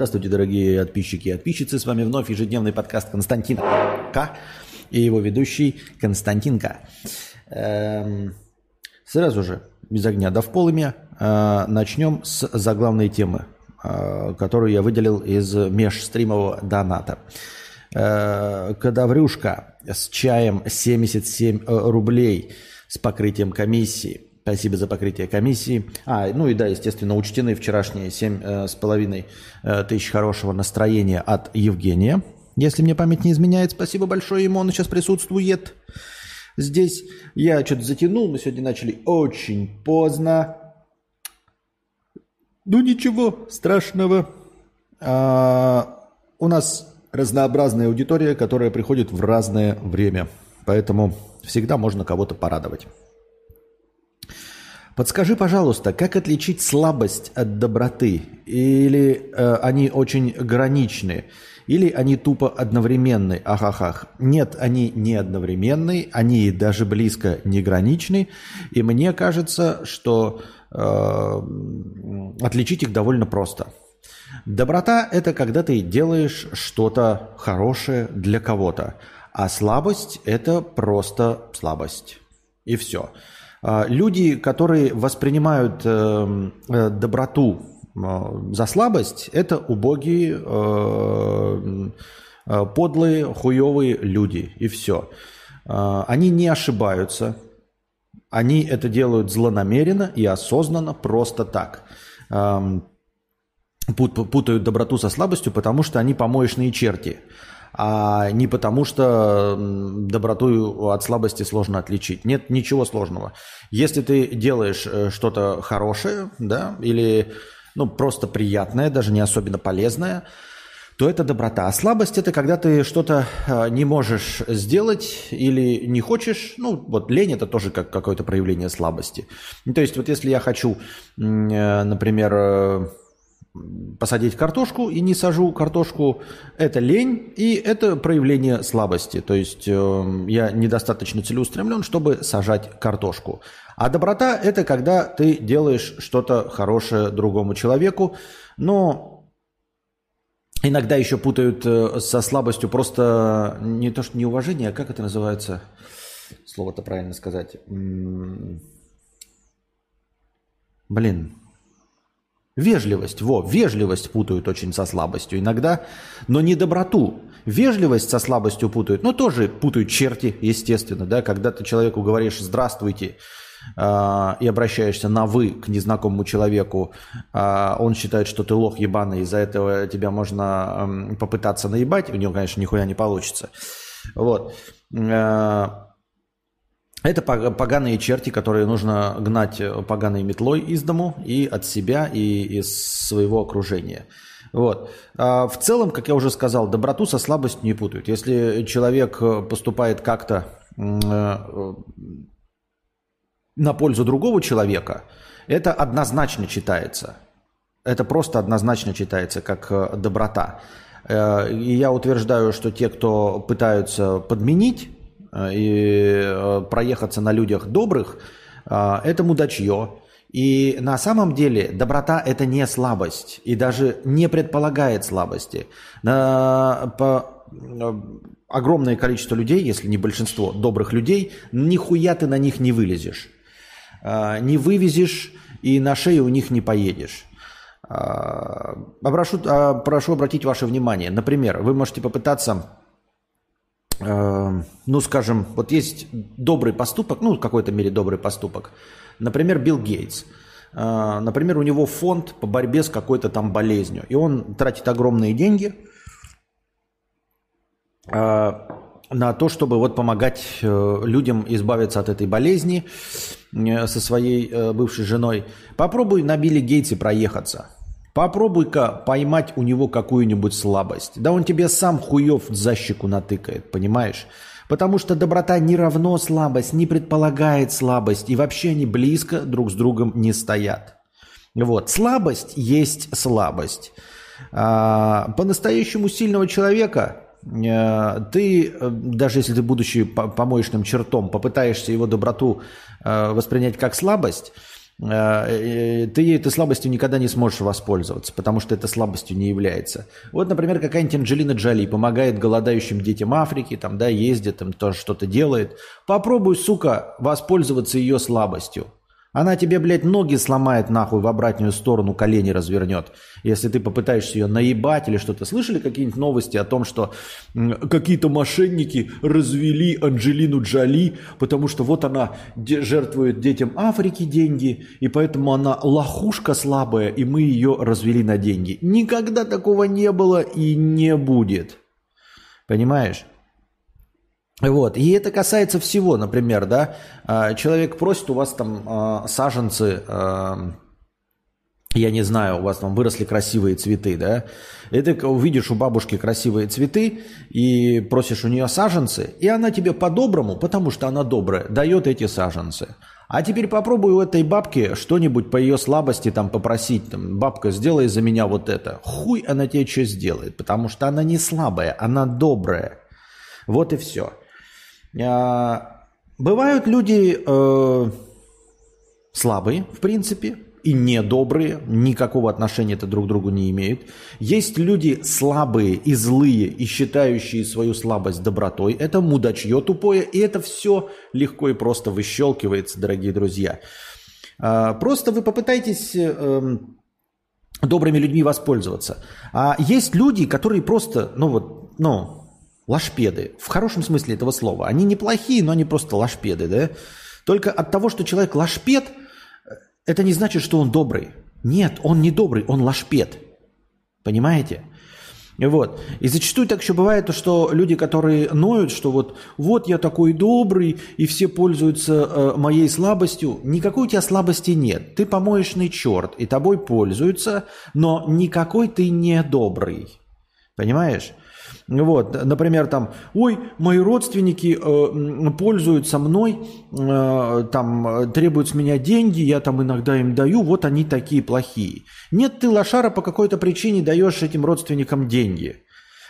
Здравствуйте, дорогие подписчики и подписчицы. С вами вновь ежедневный подкаст Константина К. И его ведущий Константин К. Эм, сразу же, без огня да в полыми, э, начнем с заглавной темы, э, которую я выделил из межстримового доната. Э, кадаврюшка с чаем 77 рублей с покрытием комиссии – Спасибо за покрытие комиссии. А, ну и да, естественно, учтены вчерашние семь э, с половиной э, тысяч хорошего настроения от Евгения. Если мне память не изменяет, спасибо большое ему, он сейчас присутствует. Здесь я что-то затянул, мы сегодня начали очень поздно. Ну ничего страшного. А, у нас разнообразная аудитория, которая приходит в разное время. Поэтому всегда можно кого-то порадовать. Подскажи, пожалуйста, как отличить слабость от доброты? Или э, они очень граничны? Или они тупо одновременны? Ахахах. Нет, они не одновременны, они даже близко не граничны. И мне кажется, что э, отличить их довольно просто. Доброта – это когда ты делаешь что-то хорошее для кого-то. А слабость – это просто слабость. И все. А, люди, которые воспринимают эм, э, доброту э, за слабость, это убогие, э, подлые, хуевые люди. И все. А, они не ошибаются. Они это делают злонамеренно и осознанно, просто так. Путают доброту со слабостью, потому что они помоечные черти а не потому, что доброту от слабости сложно отличить. Нет ничего сложного. Если ты делаешь э, что-то хорошее, да, или ну, просто приятное, даже не особенно полезное, то это доброта. А слабость это когда ты что-то э, не можешь сделать или не хочешь. Ну, вот лень это тоже как какое-то проявление слабости. То есть, вот если я хочу, э, например, посадить картошку и не сажу картошку, это лень и это проявление слабости. То есть э, я недостаточно целеустремлен, чтобы сажать картошку. А доброта – это когда ты делаешь что-то хорошее другому человеку, но иногда еще путают э, со слабостью просто не то что неуважение, а как это называется, слово-то правильно сказать. Блин, Вежливость, во, вежливость путают очень со слабостью иногда, но не доброту. Вежливость со слабостью путают, но тоже путают черти, естественно, да, когда ты человеку говоришь «здравствуйте», э, и обращаешься на «вы» к незнакомому человеку, э, он считает, что ты лох ебаный, из-за этого тебя можно попытаться наебать, у него, конечно, нихуя не получится. Вот. Э, это поганые черти, которые нужно гнать э, поганой метлой из дому и от себя, и из своего окружения. Вот. А в целом, как я уже сказал, доброту со слабостью не путают. Если человек э, поступает как-то э, на пользу другого человека, это однозначно читается. Это просто однозначно читается как доброта. И я утверждаю, что те, кто пытаются подменить и э, проехаться на людях добрых, э, это мудачье. И на самом деле доброта – это не слабость и даже не предполагает слабости. На, по, огромное количество людей, если не большинство добрых людей, нихуя ты на них не вылезешь. Не вывезешь и на шею у них не поедешь. Прошу, прошу обратить ваше внимание. Например, вы можете попытаться Эм, ну, скажем, вот есть добрый поступок, ну, в какой-то мере добрый поступок. Например, Билл Гейтс. Э, например, у него фонд по борьбе с какой-то там болезнью. И он тратит огромные деньги э, на то, чтобы вот помогать э, людям избавиться от этой болезни со своей бывшей женой. Попробуй на Билли Гейтсе проехаться. Попробуй-ка поймать у него какую-нибудь слабость. Да он тебе сам хуев за щеку натыкает, понимаешь? Потому что доброта не равно слабость, не предполагает слабость. И вообще они близко друг с другом не стоят. Вот. Слабость есть слабость. А, по-настоящему сильного человека э, ты, э, даже если ты, будучи помоечным чертом, попытаешься его доброту э, воспринять как слабость, ты этой слабостью никогда не сможешь воспользоваться, потому что это слабостью не является. Вот, например, какая-нибудь Анджелина Джоли помогает голодающим детям Африки, там, да, ездит, там, тоже что-то делает. Попробуй, сука, воспользоваться ее слабостью. Она тебе, блядь, ноги сломает нахуй в обратную сторону, колени развернет. Если ты попытаешься ее наебать или что-то. Слышали какие-нибудь новости о том, что какие-то мошенники развели Анджелину Джоли, потому что вот она жертвует детям Африки деньги, и поэтому она лохушка слабая, и мы ее развели на деньги. Никогда такого не было и не будет. Понимаешь? Вот. И это касается всего, например, да, а, человек просит у вас там а, саженцы, а, я не знаю, у вас там выросли красивые цветы, да, и ты увидишь у бабушки красивые цветы и просишь у нее саженцы, и она тебе по-доброму, потому что она добрая, дает эти саженцы. А теперь попробуй у этой бабки что-нибудь по ее слабости там попросить. Там, Бабка, сделай за меня вот это. Хуй она тебе что сделает, потому что она не слабая, она добрая. Вот и все. А, бывают люди э, слабые, в принципе, и недобрые, никакого отношения это друг к другу не имеют. Есть люди слабые и злые, и считающие свою слабость добротой. Это мудачье тупое, и это все легко и просто выщелкивается, дорогие друзья. А, просто вы попытайтесь эм, добрыми людьми воспользоваться. А есть люди, которые просто, ну вот, ну, Лашпеды. В хорошем смысле этого слова. Они неплохие, но они просто лашпеды, да? Только от того, что человек лашпед, это не значит, что он добрый. Нет, он не добрый, он лашпед. Понимаете? Вот. И зачастую так еще бывает, что люди, которые ноют, что вот, вот я такой добрый, и все пользуются э, моей слабостью, никакой у тебя слабости нет. Ты помоечный черт, и тобой пользуются, но никакой ты не добрый. Понимаешь? Вот, например, там, ой, мои родственники э, пользуются мной, э, там, требуют с меня деньги, я там иногда им даю, вот они такие плохие. Нет, ты, лошара, по какой-то причине даешь этим родственникам деньги.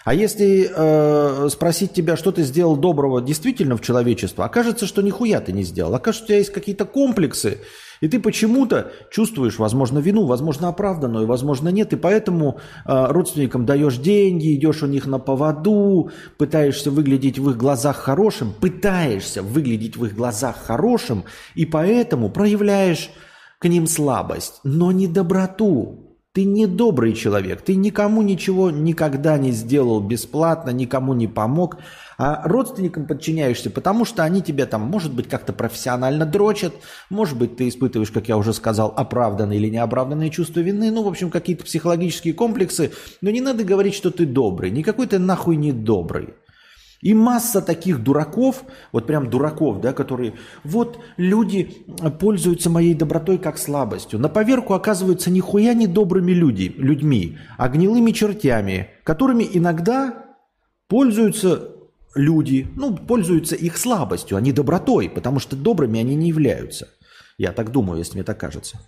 А если э, спросить тебя, что ты сделал доброго действительно в человечестве, окажется, что нихуя ты не сделал. Окажется, у тебя есть какие-то комплексы, и ты почему-то чувствуешь, возможно, вину, возможно, оправданную, возможно, нет. И поэтому э, родственникам даешь деньги, идешь у них на поводу, пытаешься выглядеть в их глазах хорошим, пытаешься выглядеть в их глазах хорошим, и поэтому проявляешь к ним слабость, но не доброту. Ты не добрый человек, ты никому ничего никогда не сделал бесплатно, никому не помог, а родственникам подчиняешься, потому что они тебя там, может быть, как-то профессионально дрочат, может быть, ты испытываешь, как я уже сказал, оправданные или неоправданные чувства вины, ну, в общем, какие-то психологические комплексы, но не надо говорить, что ты добрый, никакой ты нахуй не добрый. И масса таких дураков, вот прям дураков, да, которые, вот люди пользуются моей добротой как слабостью. На поверку оказываются нихуя не добрыми люди, людьми, а гнилыми чертями, которыми иногда пользуются люди, ну, пользуются их слабостью, а не добротой, потому что добрыми они не являются. Я так думаю, если мне так кажется.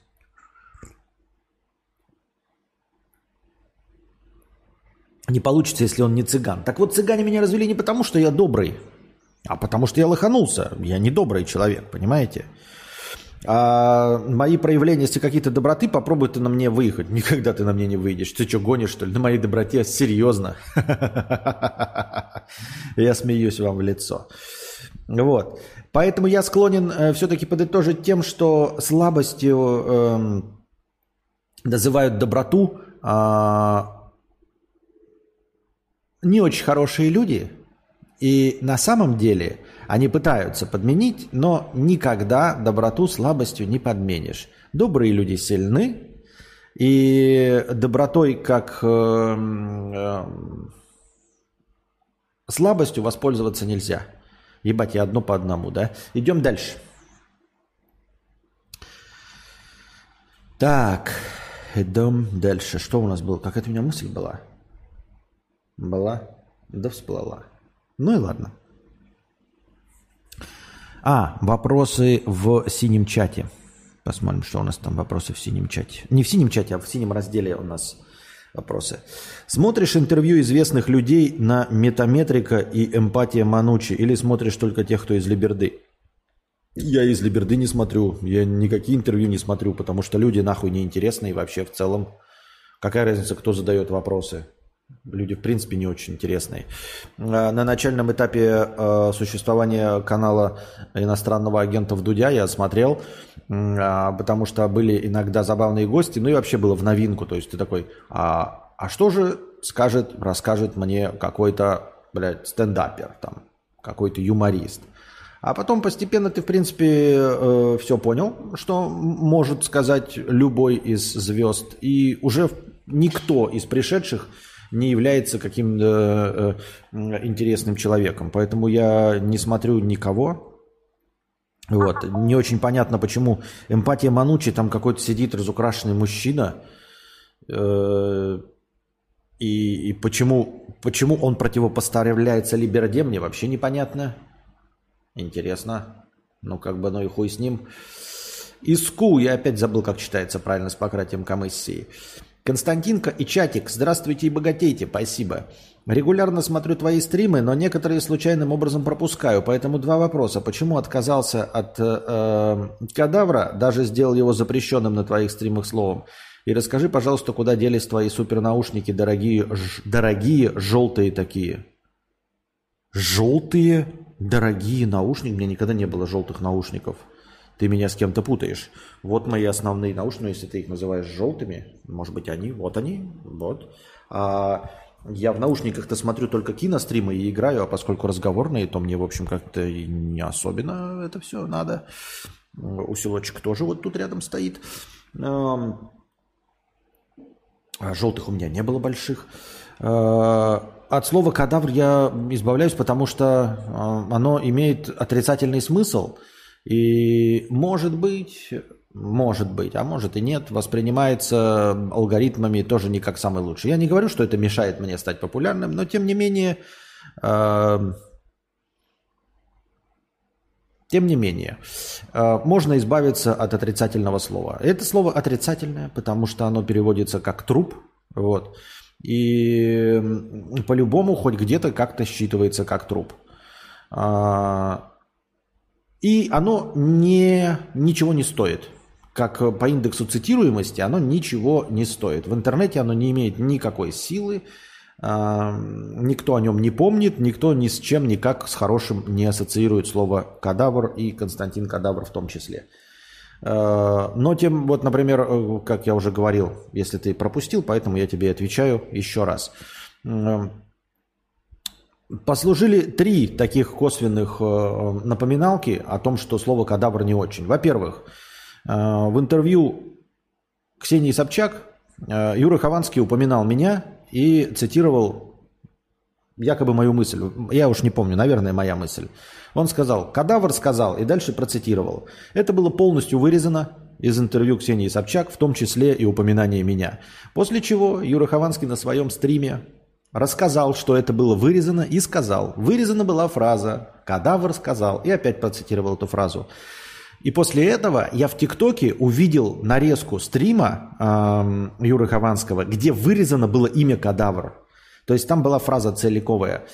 не получится, если он не цыган. Так вот, цыгане меня развели не потому, что я добрый, а потому что я лоханулся. Я не добрый человек, понимаете? А мои проявления, если какие-то доброты, попробуй ты на мне выехать. Никогда ты на мне не выйдешь. Ты что, гонишь, что ли? На моей доброте? Серьезно? Я смеюсь вам в лицо. Вот. Поэтому я склонен э, все-таки подытожить тем, что слабостью э, называют доброту, э, не очень хорошие люди, и на самом деле они пытаются подменить, но никогда доброту слабостью не подменишь. Добрые люди сильны, и добротой как э, э, слабостью воспользоваться нельзя. Ебать, я одно по одному, да? Идем дальше. Так, идем дальше. Что у нас было? Какая-то у меня мысль была? Была? Да всплыла. Ну и ладно. А, вопросы в синем чате. Посмотрим, что у нас там вопросы в синем чате. Не в синем чате, а в синем разделе у нас вопросы. Смотришь интервью известных людей на метаметрика и эмпатия Манучи или смотришь только тех, кто из Либерды? Я из Либерды не смотрю, я никакие интервью не смотрю, потому что люди нахуй неинтересные вообще в целом. Какая разница, кто задает вопросы? Люди, в принципе, не очень интересные. А, на начальном этапе а, существования канала иностранного агента в Дудя я смотрел, а, потому что были иногда забавные гости, ну и вообще было в новинку. То есть ты такой, а, а что же скажет, расскажет мне какой-то, блядь, стендапер там, какой-то юморист. А потом постепенно ты, в принципе, э, все понял, что может сказать любой из звезд. И уже никто из пришедших не является каким-то э, интересным человеком. Поэтому я не смотрю никого. Вот. Не очень понятно, почему эмпатия Манучи, там какой-то сидит разукрашенный мужчина. Э, и, и почему, почему он противопоставляется Либерде, мне вообще непонятно. Интересно. Ну, как бы, ну и хуй с ним. Иску, я опять забыл, как читается правильно с пократием комиссии. Константинка и Чатик, здравствуйте и богатейте, спасибо. Регулярно смотрю твои стримы, но некоторые случайным образом пропускаю, поэтому два вопроса. Почему отказался от э, э, кадавра, даже сделал его запрещенным на твоих стримах словом? И расскажи, пожалуйста, куда делись твои супернаушники, дорогие, ж, дорогие желтые такие? Желтые дорогие наушники? У меня никогда не было желтых наушников. Ты меня с кем-то путаешь. Вот мои основные наушники, если ты их называешь желтыми, может быть они, вот они, вот. А я в наушниках-то смотрю только киностримы и играю, а поскольку разговорные, то мне, в общем, как-то не особенно это все надо. Усилочек тоже вот тут рядом стоит. А желтых у меня не было больших. А, от слова кадавр я избавляюсь, потому что а, оно имеет отрицательный смысл – и может быть, может быть, а может и нет, воспринимается алгоритмами тоже не как самый лучший. Я не говорю, что это мешает мне стать популярным, но тем не менее, э, тем не менее, э, можно избавиться от отрицательного слова. Это слово отрицательное, потому что оно переводится как труп, вот. И по-любому хоть где-то как-то считывается как труп. А, и оно не, ничего не стоит. Как по индексу цитируемости оно ничего не стоит. В интернете оно не имеет никакой силы, никто о нем не помнит, никто ни с чем никак с хорошим не ассоциирует слово «кадавр» и Константин Кадавр в том числе. А, но тем, вот, например, э, как я уже говорил, если ты пропустил, поэтому я тебе отвечаю еще раз. Послужили три таких косвенных э, напоминалки о том, что слово «кадавр» не очень. Во-первых, э, в интервью Ксении Собчак э, Юра Хованский упоминал меня и цитировал якобы мою мысль. Я уж не помню, наверное, моя мысль. Он сказал, кадавр сказал, и дальше процитировал. Это было полностью вырезано из интервью Ксении Собчак, в том числе и упоминание меня. После чего Юра Хованский на своем стриме рассказал, что это было вырезано, и сказал. Вырезана была фраза «Кадавр сказал», и опять процитировал эту фразу. И после этого я в ТикТоке увидел нарезку стрима э, Юры Хованского, где вырезано было имя Кадавр. То есть там была фраза целиковая.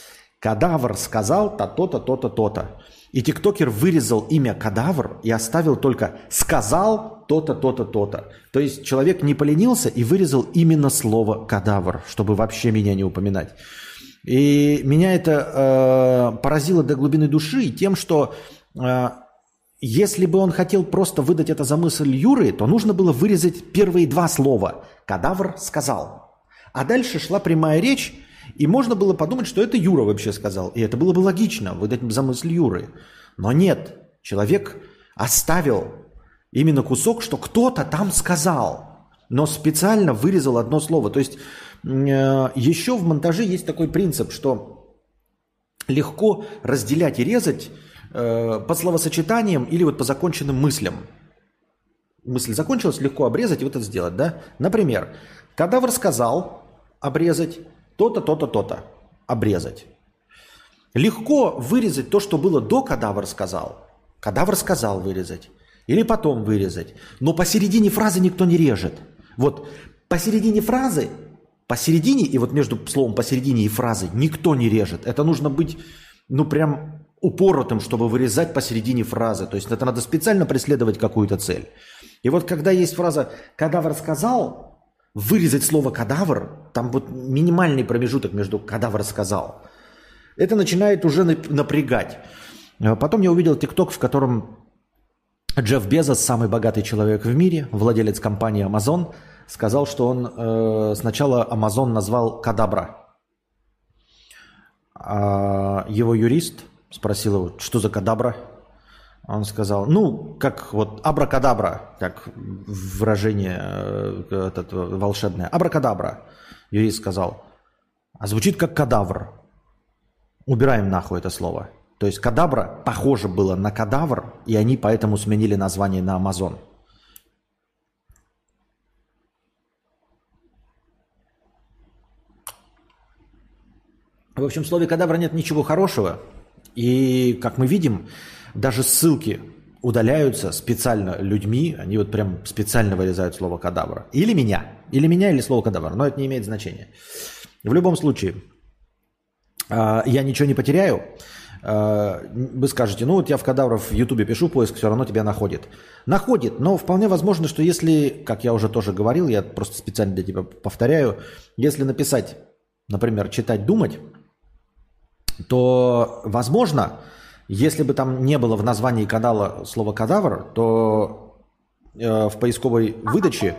Кадавр сказал то-то, то-то, то-то. И тиктокер вырезал имя кадавр и оставил только «сказал то-то, то-то, то-то». То есть человек не поленился и вырезал именно слово «кадавр», чтобы вообще меня не упоминать. И меня это э, поразило до глубины души тем, что э, если бы он хотел просто выдать это за мысль Юры, то нужно было вырезать первые два слова «кадавр сказал». А дальше шла прямая речь, и можно было подумать, что это Юра вообще сказал. И это было бы логично, выдать за мысль Юры. Но нет, человек оставил именно кусок, что кто-то там сказал, но специально вырезал одно слово. То есть э, еще в монтаже есть такой принцип, что легко разделять и резать э, по словосочетаниям или вот по законченным мыслям. Мысль закончилась, легко обрезать и вот это сделать, да? Например, кадавр сказал обрезать, то-то, то-то, то-то. Обрезать. Легко вырезать то, что было до кадавр сказал. Кадавр сказал вырезать. Или потом вырезать. Но посередине фразы никто не режет. Вот посередине фразы, посередине и вот между словом посередине и фразой никто не режет. Это нужно быть, ну прям упоротым, чтобы вырезать посередине фразы. То есть это надо специально преследовать какую-то цель. И вот когда есть фраза «кадавр сказал», вырезать слово «кадавр», там вот минимальный промежуток между «кадавр сказал», это начинает уже напрягать. А потом я увидел ТикТок, в котором Джефф Безос, самый богатый человек в мире, владелец компании Amazon, сказал, что он э, сначала Amazon назвал Кадабра. А его юрист спросил его, что за Кадабра? Он сказал, ну, как вот абракадабра, как выражение э, этот, волшебное. Абракадабра. Юрист сказал, а звучит как кадавр. Убираем нахуй это слово. То есть кадабра похоже было на кадавр, и они поэтому сменили название на Амазон. В общем, в слове кадавра нет ничего хорошего. И, как мы видим, даже ссылки удаляются специально людьми, они вот прям специально вырезают слово кадавра. Или меня. Или меня, или слово кадавр. Но это не имеет значения. В любом случае, а, я ничего не потеряю. А, вы скажете, ну вот я в кадавров в Ютубе пишу, поиск все равно тебя находит. Находит, но вполне возможно, что если, как я уже тоже говорил, я просто специально для тебя повторяю, если написать, например, читать, думать, то, возможно, если бы там не было в названии канала слова кадавр, то э, в поисковой выдаче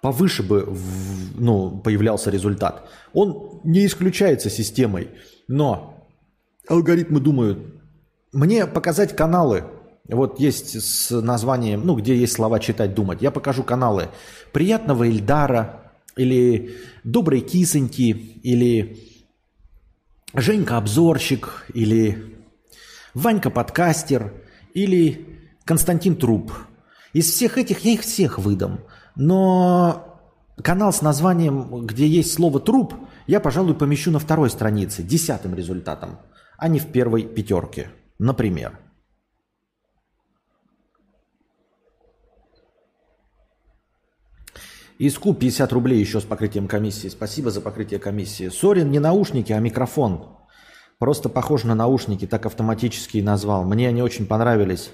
повыше бы в, ну, появлялся результат. Он не исключается системой, но алгоритмы думают, мне показать каналы, вот есть с названием, ну, где есть слова читать, думать. Я покажу каналы приятного Ильдара, или доброй кисоньки, или Женька обзорщик, или Ванька подкастер, или Константин Труп. Из всех этих я их всех выдам. Но канал с названием, где есть слово труп, я, пожалуй, помещу на второй странице, десятым результатом а не в первой пятерке. Например. Иску 50 рублей еще с покрытием комиссии. Спасибо за покрытие комиссии. Сорин не наушники, а микрофон. Просто похож на наушники, так автоматически и назвал. Мне они очень понравились.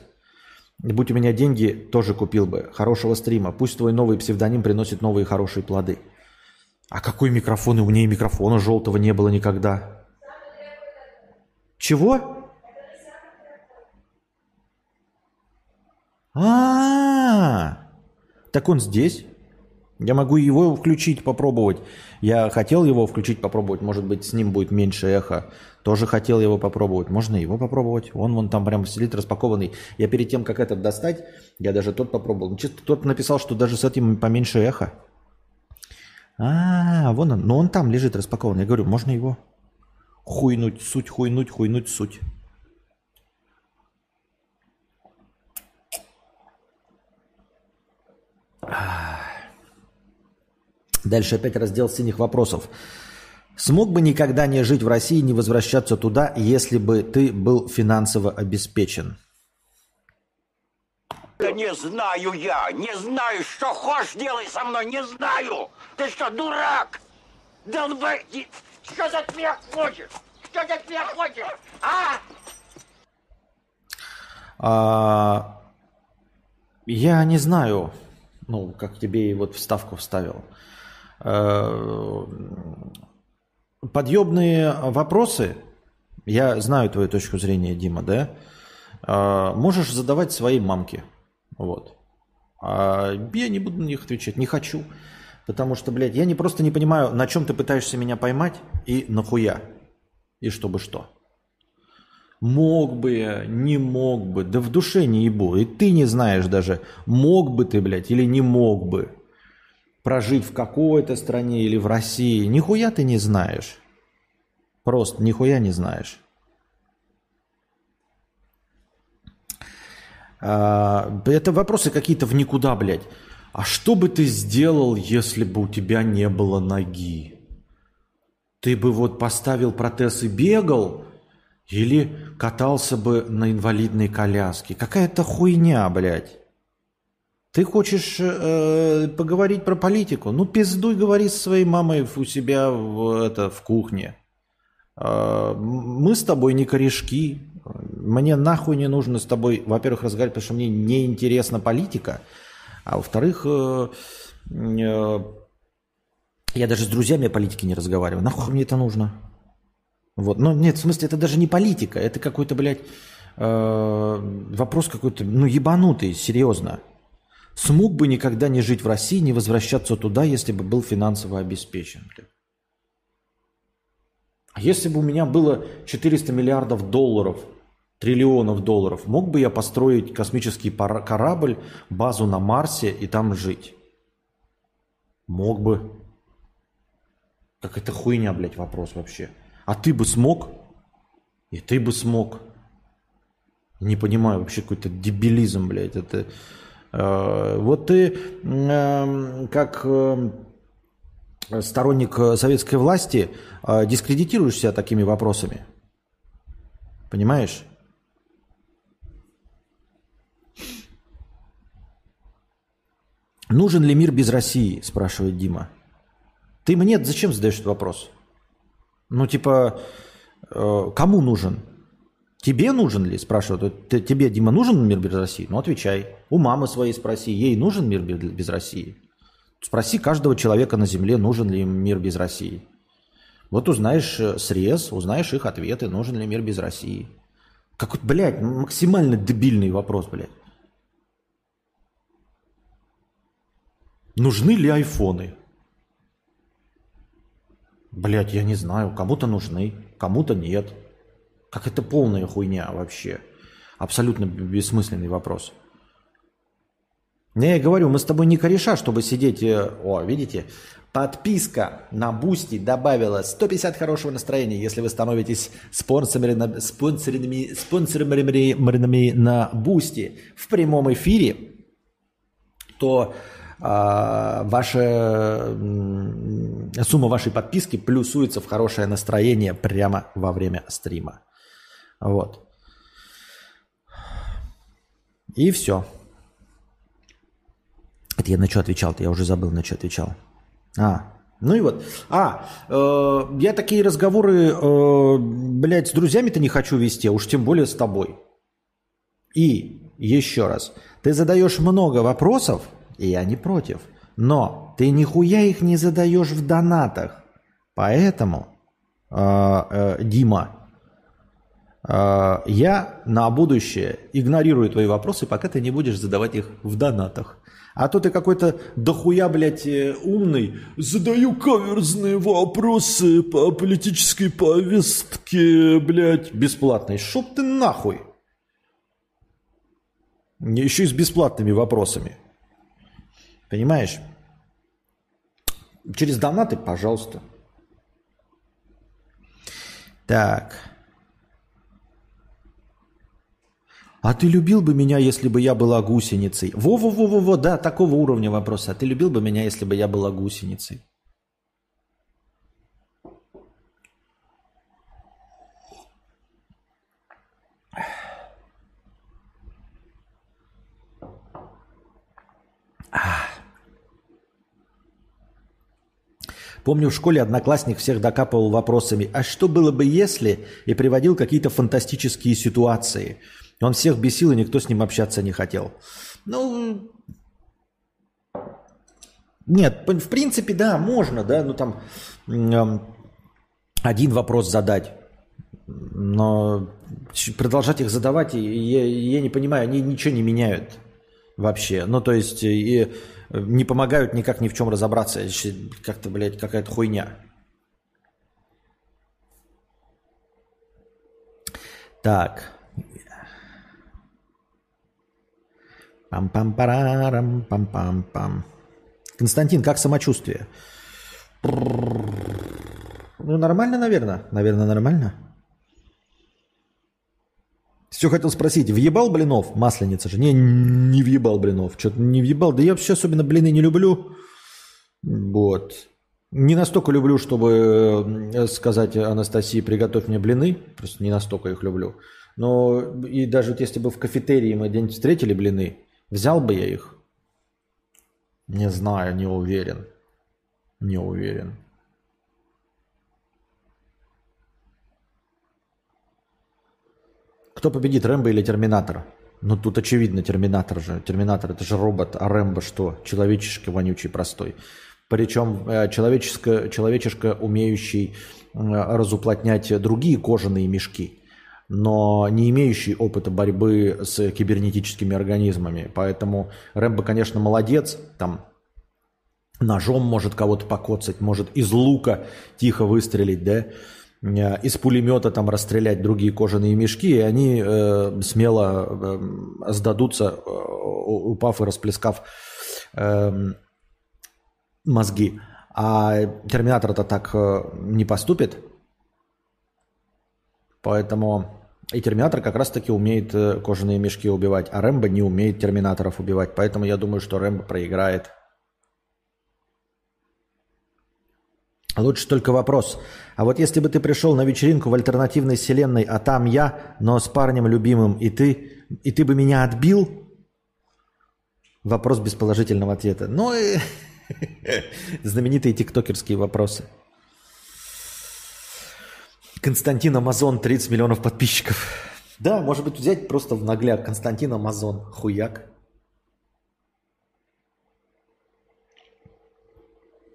Будь у меня деньги, тоже купил бы. Хорошего стрима. Пусть твой новый псевдоним приносит новые хорошие плоды. А какой микрофон? И у и микрофона желтого не было никогда. Чего? А, так он здесь. Я могу его включить, попробовать. Я хотел его включить, попробовать. Может быть, с ним будет меньше эхо. Тоже хотел его попробовать. Можно его попробовать. Он вон там прям сидит распакованный. Я перед тем, как этот достать, я даже тот попробовал. Чисто кто-то написал, что даже с этим поменьше эхо. А, вон он. Но он там лежит распакованный. Я говорю, можно его Хуйнуть, суть, хуйнуть, хуйнуть, суть. Дальше опять раздел синих вопросов. Смог бы никогда не жить в России, не возвращаться туда, если бы ты был финансово обеспечен? Да не знаю я, не знаю, что хочешь делай со мной, не знаю. Ты что, дурак? Долбай... Что от меня хочешь? Что от меня хочешь? А? а? Я не знаю, ну, как тебе и вот вставку вставил. А, подъемные вопросы, я знаю твою точку зрения, Дима, да? А, можешь задавать своей мамке. Вот. А я не буду на них отвечать, не хочу. Потому что, блядь, я не просто не понимаю, на чем ты пытаешься меня поймать и нахуя. И чтобы что. Мог бы я, не мог бы, да в душе не ебу. И ты не знаешь даже, мог бы ты, блядь, или не мог бы прожить в какой-то стране или в России. Нихуя ты не знаешь. Просто нихуя не знаешь. А, это вопросы какие-то в никуда, блядь. А что бы ты сделал, если бы у тебя не было ноги? Ты бы вот поставил протез и бегал? Или катался бы на инвалидной коляске? Какая-то хуйня, блядь. Ты хочешь э, поговорить про политику? Ну, пиздуй, говори со своей мамой у себя в, это, в кухне. Э, мы с тобой не корешки. мне нахуй не нужно с тобой, во-первых, разговаривать, потому что мне неинтересна политика, а во-вторых, э, э, я даже с друзьями о политике не разговариваю. Нахуй мне это нужно? Вот. Ну, нет, в смысле, это даже не политика, это какой-то, блядь, э, вопрос какой-то, ну, ебанутый, серьезно. Смог бы никогда не жить в России, не возвращаться туда, если бы был финансово обеспечен. А если бы у меня было 400 миллиардов долларов, триллионов долларов, мог бы я построить космический корабль, базу на Марсе и там жить? Мог бы. Как это хуйня, блядь, вопрос вообще. А ты бы смог? И ты бы смог. Не понимаю, вообще какой-то дебилизм, блядь. Это, вот ты э, как э, сторонник советской власти э, дискредитируешь себя такими вопросами. Понимаешь? Нужен ли мир без России, спрашивает Дима. Ты мне зачем задаешь этот вопрос? Ну, типа, э, кому нужен? Тебе нужен ли, спрашивают. Тебе, Дима, нужен мир без России? Ну, отвечай. У мамы своей спроси, ей нужен мир без России? Спроси каждого человека на Земле, нужен ли им мир без России. Вот узнаешь э, срез, узнаешь их ответы, нужен ли мир без России. Какой-то, блядь, максимально дебильный вопрос, блядь. Нужны ли айфоны? Блять, я не знаю, кому-то нужны, кому-то нет. Как это полная хуйня вообще. Абсолютно бессмысленный вопрос. Я говорю, мы с тобой не кореша, чтобы сидеть... Э, о, видите? Подписка на Boosty добавила 150 хорошего настроения. Если вы становитесь спонсорами, спонсорами, спонсорами на Boosty в прямом эфире, то а, ваша сумма вашей подписки плюсуется в хорошее настроение прямо во время стрима. Вот. И все. Это я на что отвечал-то? Я уже забыл, на что отвечал. А, ну и вот. А, э, я такие разговоры, э, блядь, с друзьями-то не хочу вести, а уж тем более с тобой. И еще раз. Ты задаешь много вопросов, и я не против. Но ты нихуя их не задаешь в донатах. Поэтому, э, э, Дима, я на будущее игнорирую твои вопросы, пока ты не будешь задавать их в донатах. А то ты какой-то дохуя, блядь, э, умный. Задаю каверзные вопросы по политической повестке, блядь, бесплатной. Шоп ты нахуй. Еще и с бесплатными вопросами. Понимаешь? Через донаты, пожалуйста. Так. А ты любил бы меня, если бы я была гусеницей? Во-во-во-во-во, да, такого уровня вопроса. А ты любил бы меня, если бы я была гусеницей? Помню, в школе одноклассник всех докапывал вопросами, а что было бы если, и приводил какие-то фантастические ситуации. Он всех бесил, и никто с ним общаться не хотел. Ну, нет, в принципе, да, можно, да, ну там один вопрос задать, но продолжать их задавать, я, я не понимаю, они ничего не меняют вообще. Ну, то есть, и не помогают никак ни в чем разобраться. Как-то, блядь, какая-то хуйня. Так. Пам-пам-парарам, пам-пам-пам. Константин, как самочувствие? Ну, нормально, наверное. Наверное, нормально. Все хотел спросить, въебал блинов? Масленица же. Не, не въебал блинов. Что-то не въебал. Да я вообще особенно блины не люблю. Вот. Не настолько люблю, чтобы э, сказать Анастасии, приготовь мне блины. Просто не настолько их люблю. Но и даже вот если бы в кафетерии мы где-нибудь встретили блины, взял бы я их? Не знаю, не уверен. Не уверен. Кто победит, Рэмбо или Терминатор? Ну тут очевидно Терминатор же. Терминатор это же робот, а Рэмбо что? Человеческий, вонючий, простой. Причем э, человеческое, человечешка, умеющий разуплотнять другие кожаные мешки, но не имеющий опыта борьбы с кибернетическими организмами. Поэтому Рэмбо, конечно, молодец, там ножом может кого-то покоцать, может из лука тихо выстрелить, да, э, из пулемета там расстрелять другие кожаные мешки, и они э, смело э, сдадутся, э, упав и расплескав э, мозги. А Терминатор-то так э, не поступит. Поэтому и Терминатор как раз-таки умеет э, кожаные мешки убивать, а Рэмбо не умеет Терминаторов убивать. Поэтому я думаю, что Рэмбо проиграет. Лучше только вопрос. А вот если бы ты пришел на вечеринку в альтернативной вселенной, а там я, но с парнем любимым, и ты, и ты бы меня отбил? Вопрос без положительного ответа. Ну и знаменитые тиктокерские вопросы. Константин Амазон, 30 миллионов подписчиков. Да, может быть, взять просто в нагляк Константин Амазон, хуяк.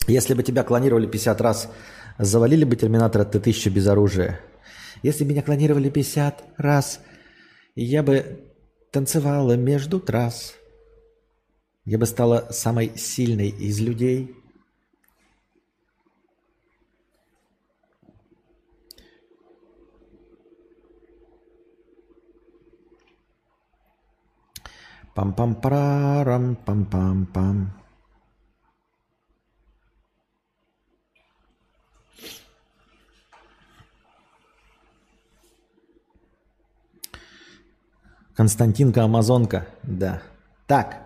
Если бы тебя клонировали 50 раз, завалили бы Терминатора Т-1000 без оружия? Если бы меня клонировали 50 раз, я бы танцевала между трасс. Я бы стала самой сильной из людей. Пам-пам-парам, пам-пам-пам. Константинка Амазонка, да. Так,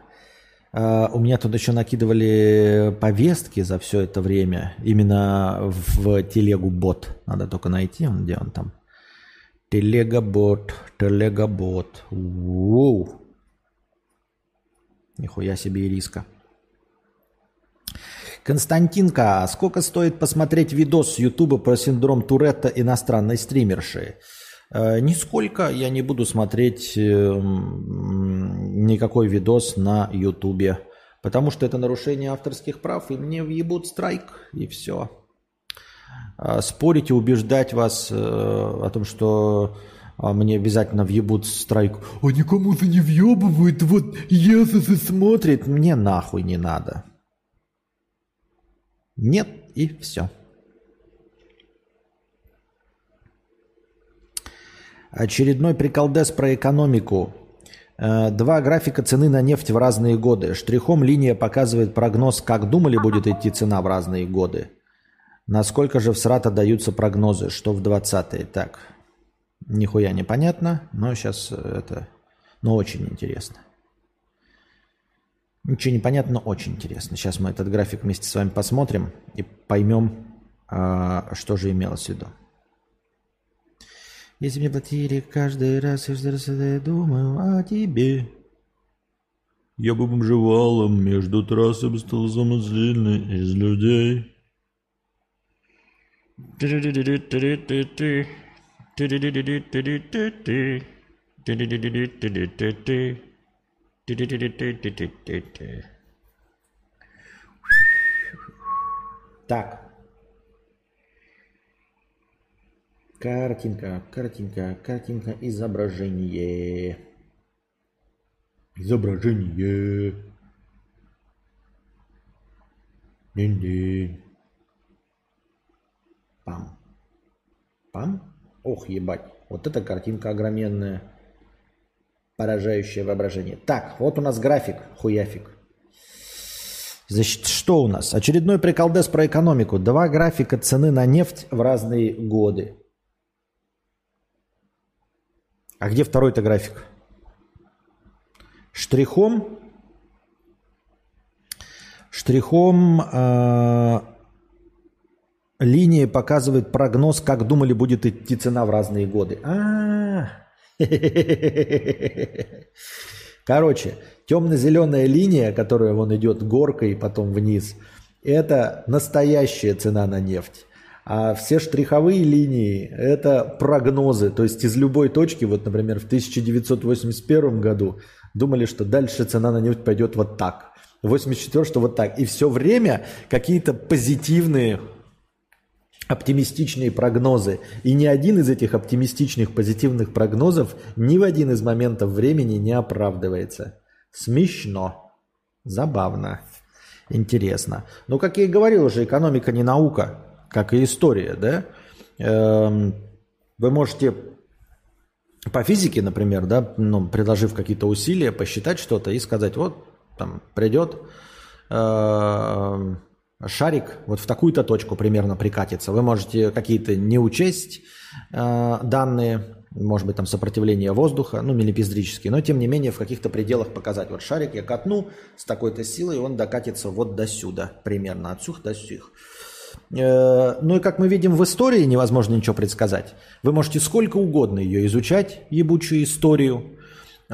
э, у меня тут еще накидывали повестки за все это время. Именно в телегу бот. Надо только найти, где он там. Телега бот, телега бот. Воу. Нихуя себе ириска. Константинка, сколько стоит посмотреть видос с Ютуба про синдром Туретта иностранной стримерши? Э, нисколько я не буду смотреть эм, никакой видос на Ютубе, потому что это нарушение авторских прав, и мне въебут страйк, и все. А спорить и убеждать вас э, о том, что а, мне обязательно въебут страйк. А никому-то не въебывают, вот если смотрит, мне нахуй не надо. Нет, и все. Очередной приколдес про экономику. Э, два графика цены на нефть в разные годы. Штрихом линия показывает прогноз, как думали будет идти цена в разные годы. Насколько же в СРАТа даются прогнозы, что в 20-е. Так, нихуя непонятно, но сейчас это, но очень интересно. Ничего не понятно, но очень интересно. Сейчас мы этот график вместе с вами посмотрим и поймем, а, что же имелось в виду. Если мне платили каждый раз, каждый раз я думаю о тебе. Я бы бомжевалом между трассами стал самый длинный из людей. Так, Картинка, картинка, картинка, изображение. Изображение. Дин-дин. Пам. Пам. Ох, ебать. Вот эта картинка огроменная. Поражающее воображение. Так, вот у нас график, хуяфик. Значит, что у нас? Очередной приколдес про экономику. Два графика цены на нефть в разные годы. А где второй-то график? Штрихом, штрихом э, линия показывает прогноз, как думали будет идти цена в разные годы. А, Короче, темно-зеленая линия, которая вон идет горкой потом вниз, это настоящая цена на нефть. А все штриховые линии – это прогнозы. То есть из любой точки, вот, например, в 1981 году думали, что дальше цена на нефть пойдет вот так. 84 что вот так. И все время какие-то позитивные оптимистичные прогнозы. И ни один из этих оптимистичных позитивных прогнозов ни в один из моментов времени не оправдывается. Смешно. Забавно. Интересно. Ну, как я и говорил уже, экономика не наука, как и история, да? Эм, вы можете по физике, например, да, ну, предложив какие-то усилия, посчитать что-то и сказать, вот там придет э, шарик вот в такую-то точку примерно прикатится. Вы можете какие-то не учесть э, данные, может быть, там сопротивление воздуха, ну, миллипиздрические, но тем не менее в каких-то пределах показать. Вот шарик я катну с такой-то силой, он докатится вот до сюда, примерно от сюх до сюх. Э, ну и как мы видим в истории, невозможно ничего предсказать. Вы можете сколько угодно ее изучать, ебучую историю,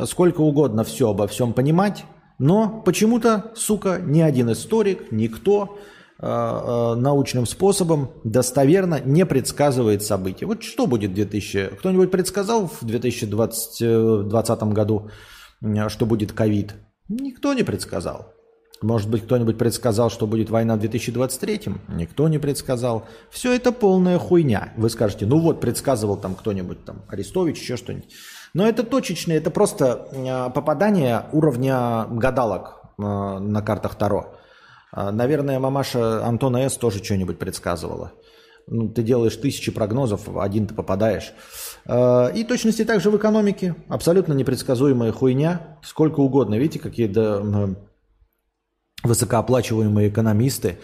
сколько угодно все обо всем понимать, но почему-то, сука, ни один историк, никто научным способом достоверно не предсказывает события. Вот что будет в 2000... Кто-нибудь предсказал в 2020 году, что будет ковид? Никто не предсказал. Может быть, кто-нибудь предсказал, что будет война в 2023? Никто не предсказал. Все это полная хуйня. Вы скажете, ну вот, предсказывал там кто-нибудь, там, Арестович, еще что-нибудь. Но это точечное, это просто э, попадание уровня гадалок э, на картах Таро. Э, наверное, мамаша Антона С. тоже что-нибудь предсказывала. Ну, ты делаешь тысячи прогнозов, один ты попадаешь. И точности также в экономике. Абсолютно непредсказуемая хуйня. Сколько угодно. Видите, какие да, высокооплачиваемые экономисты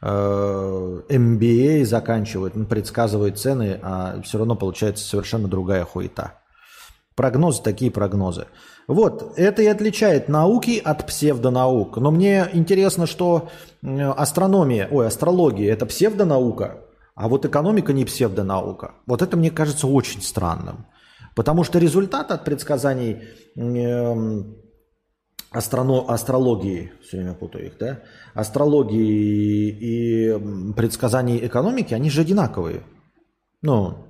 MBA заканчивают, предсказывают цены, а все равно получается совершенно другая хуета. Прогнозы такие прогнозы. Вот, это и отличает науки от псевдонаук. Но мне интересно, что астрономия, ой, астрология – это псевдонаука, а вот экономика не псевдонаука. Вот это мне кажется очень странным. Потому что результат от предсказаний э, астрано, астрологии, все время путаю их, да, астрологии и предсказаний экономики, они же одинаковые. Ну,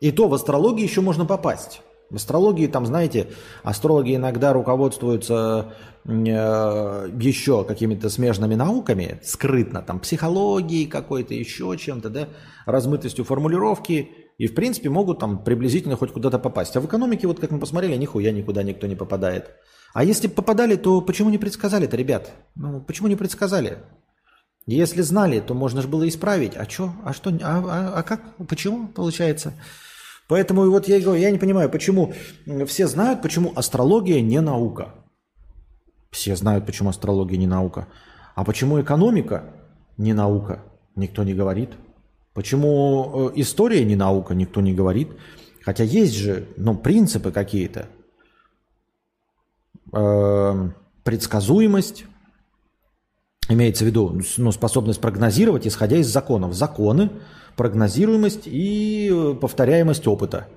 и то в астрологии еще можно попасть. В астрологии, там, знаете, астрологи иногда руководствуются э, еще какими-то смежными науками, скрытно, там, психологией какой-то, еще чем-то, да, размытостью формулировки, и, в принципе, могут там приблизительно хоть куда-то попасть. А в экономике, вот как мы посмотрели, нихуя никуда никто не попадает. А если попадали, то почему не предсказали-то, ребят? Ну, почему не предсказали? Если знали, то можно же было исправить. А что? А что? А, а, а как? Почему получается? Поэтому вот я говорю, я не понимаю, почему все знают, почему астрология не наука. Все знают, почему астрология не наука. А почему экономика не наука, никто не говорит. Почему э, история не наука, никто не говорит. Хотя есть же ну, принципы какие-то. Э, предсказуемость, имеется в виду ну, способность прогнозировать, исходя из законов. Законы прогнозируемость и э, повторяемость опыта.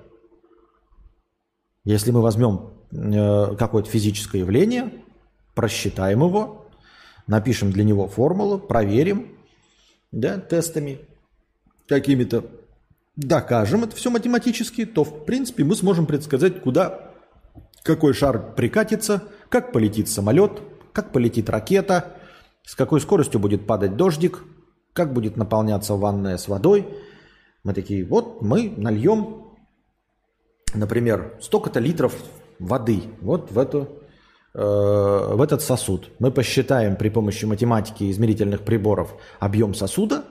Если мы возьмем э, какое-то физическое явление, просчитаем его, напишем для него формулу, проверим да, тестами какими-то, докажем это все математически, то в принципе мы сможем предсказать, куда какой шар прикатится, как полетит самолет, как полетит ракета, с какой скоростью будет падать дождик, как будет наполняться ванная с водой. Мы такие, вот мы нальем, например, столько-то литров воды вот в, эту, э, в этот сосуд. Мы посчитаем при помощи математики и измерительных приборов объем сосуда,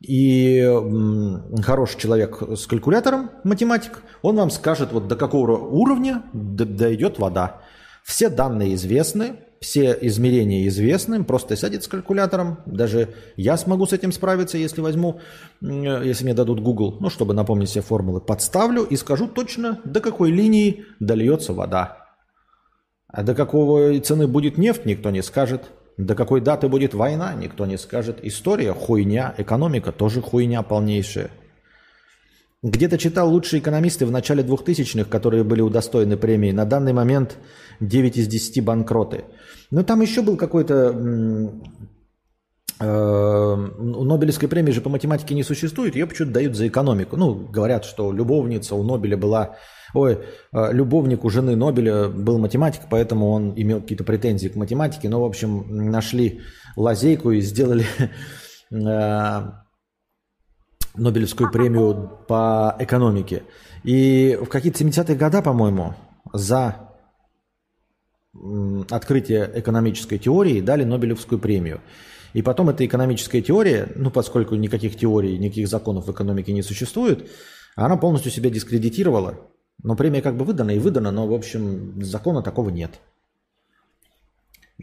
и хороший человек с калькулятором, математик, он вам скажет, вот до какого уровня дойдет вода. Все данные известны, все измерения известны, просто сядет с калькулятором. Даже я смогу с этим справиться, если возьму, если мне дадут Google, ну, чтобы напомнить все формулы, подставлю и скажу точно, до какой линии дольется вода. А до какого цены будет нефть, никто не скажет. До какой даты будет война, никто не скажет. История – хуйня, экономика – тоже хуйня полнейшая. Где-то читал лучшие экономисты в начале 2000-х, которые были удостоены премии. На данный момент 9 из 10 банкроты. Но там еще был какой-то Э, Нобелевской премии же по математике не существует, ее почему-то дают за экономику. Ну, говорят, что любовница у Нобеля была... Ой, э, любовник у жены Нобеля был математик, поэтому он имел какие-то претензии к математике. Но, в общем, нашли лазейку и сделали э, Нобелевскую премию по экономике. И в какие-то 70-е годы, по-моему, за открытие экономической теории дали Нобелевскую премию. И потом эта экономическая теория, ну поскольку никаких теорий, никаких законов в экономике не существует, она полностью себя дискредитировала. Но премия как бы выдана и выдана, но в общем закона такого нет.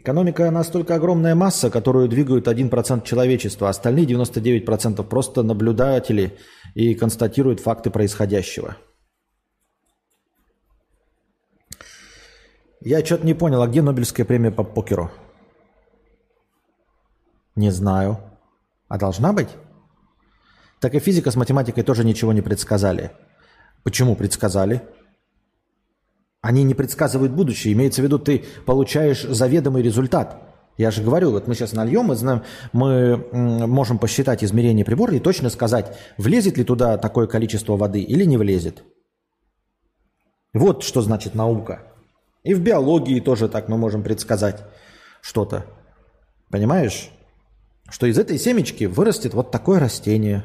Экономика настолько огромная масса, которую двигают 1% человечества, остальные 99% просто наблюдатели и констатируют факты происходящего. Я что-то не понял, а где Нобелевская премия по покеру? Не знаю. А должна быть? Так и физика с математикой тоже ничего не предсказали. Почему предсказали? Они не предсказывают будущее. Имеется в виду, ты получаешь заведомый результат. Я же говорю, вот мы сейчас нальем, мы, знаем, мы можем посчитать измерение прибора и точно сказать, влезет ли туда такое количество воды или не влезет. Вот что значит наука. И в биологии тоже так мы можем предсказать что-то. Понимаешь? что из этой семечки вырастет вот такое растение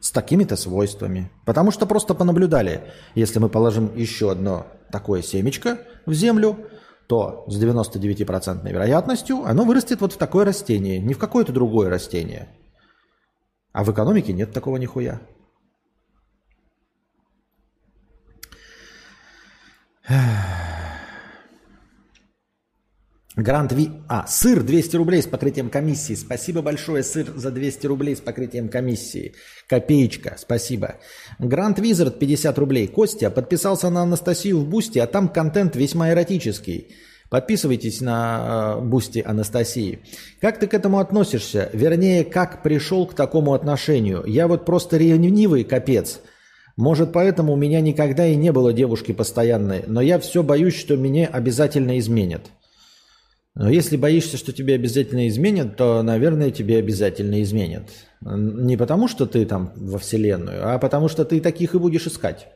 с такими-то свойствами. Потому что просто понаблюдали, если мы положим еще одно такое семечко в землю, то с 99% вероятностью оно вырастет вот в такое растение, не в какое-то другое растение. А в экономике нет такого нихуя. Эх. Grand Wi... А, сыр 200 рублей с покрытием комиссии. Спасибо большое, сыр, за 200 рублей с покрытием комиссии. Копеечка, спасибо. Grand Wizard 50 рублей. Костя подписался на Анастасию в Boosty, а там контент весьма эротический. Подписывайтесь на э, Boosty Анастасии. Как ты к этому относишься? Вернее, как пришел к такому отношению? Я вот просто ревнивый капец. Может, поэтому у меня никогда и не было девушки постоянной, но я все боюсь, что меня обязательно изменят. Но если боишься, что тебе обязательно изменят, то, наверное, тебе обязательно изменят. Не потому, что ты там во Вселенную, а потому, что ты таких и будешь искать.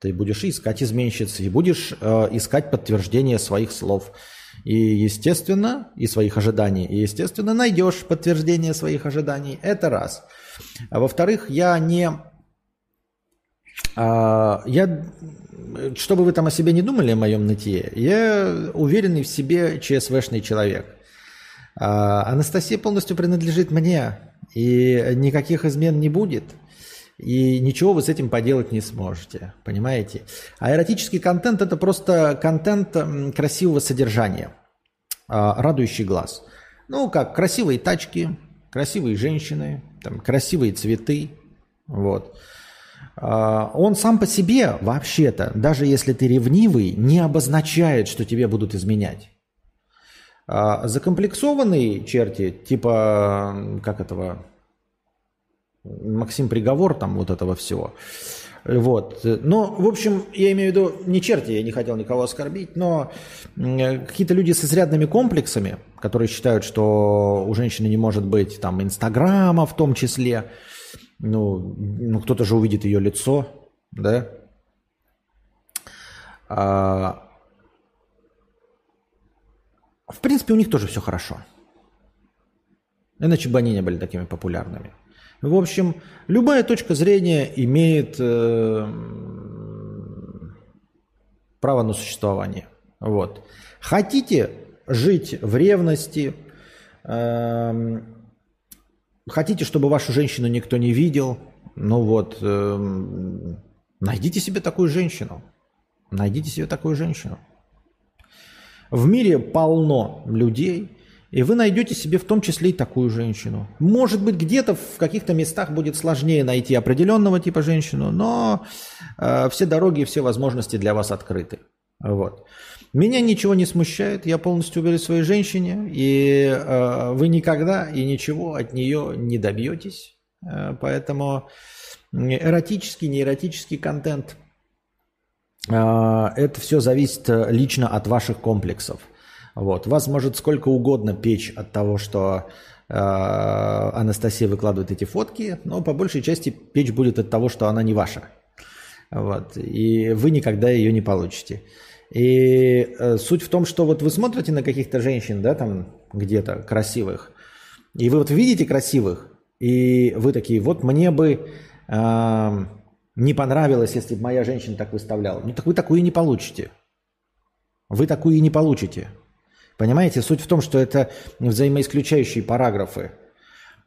Ты будешь искать изменщиц, и будешь э, искать подтверждение своих слов. И, естественно, и своих ожиданий. И, естественно, найдешь подтверждение своих ожиданий. Это раз. А во-вторых, я не... Э, я что бы вы там о себе не думали, о моем нытье, я уверенный в себе ЧСВшный человек. А Анастасия полностью принадлежит мне, и никаких измен не будет. И ничего вы с этим поделать не сможете, понимаете? А эротический контент – это просто контент красивого содержания, а, радующий глаз. Ну, как красивые тачки, красивые женщины, там, красивые цветы, вот – а, он сам по себе, вообще-то, даже если ты ревнивый, не обозначает, что тебе будут изменять. А, закомплексованные черти, типа, как этого, Максим Приговор, там вот этого всего. Вот. Но, в общем, я имею в виду, не черти, я не хотел никого оскорбить, но какие-то люди с изрядными комплексами, которые считают, что у женщины не может быть там Инстаграма в том числе, ну, ну кто-то же увидит ее лицо, да? А, в принципе, у них тоже все хорошо. Иначе бы они не были такими популярными. В общем, любая точка зрения имеет э, право на существование. Вот. Хотите жить в ревности, э, Хотите, чтобы вашу женщину никто не видел? Ну вот, э, найдите себе такую женщину. Найдите себе такую женщину. В мире полно людей, и вы найдете себе в том числе и такую женщину. Может быть, где-то в каких-то местах будет сложнее найти определенного типа женщину, но э, все дороги и все возможности для вас открыты. Вот. Меня ничего не смущает, я полностью уверен в своей женщине, и э, вы никогда и ничего от нее не добьетесь. Э, поэтому эротический, неэротический контент, э, это все зависит лично от ваших комплексов. Вот. Вас может сколько угодно печь от того, что Анастасия выкладывает эти фотки, но по большей части печь будет от того, что она не ваша. Вот. И вы никогда ее не получите. И э, суть в том, что вот вы смотрите на каких-то женщин, да, там где-то красивых, и вы вот видите красивых, и вы такие, вот мне бы э, не понравилось, если бы моя женщина так выставляла. Ну так вы такую и не получите. Вы такую и не получите. Понимаете, суть в том, что это взаимоисключающие параграфы.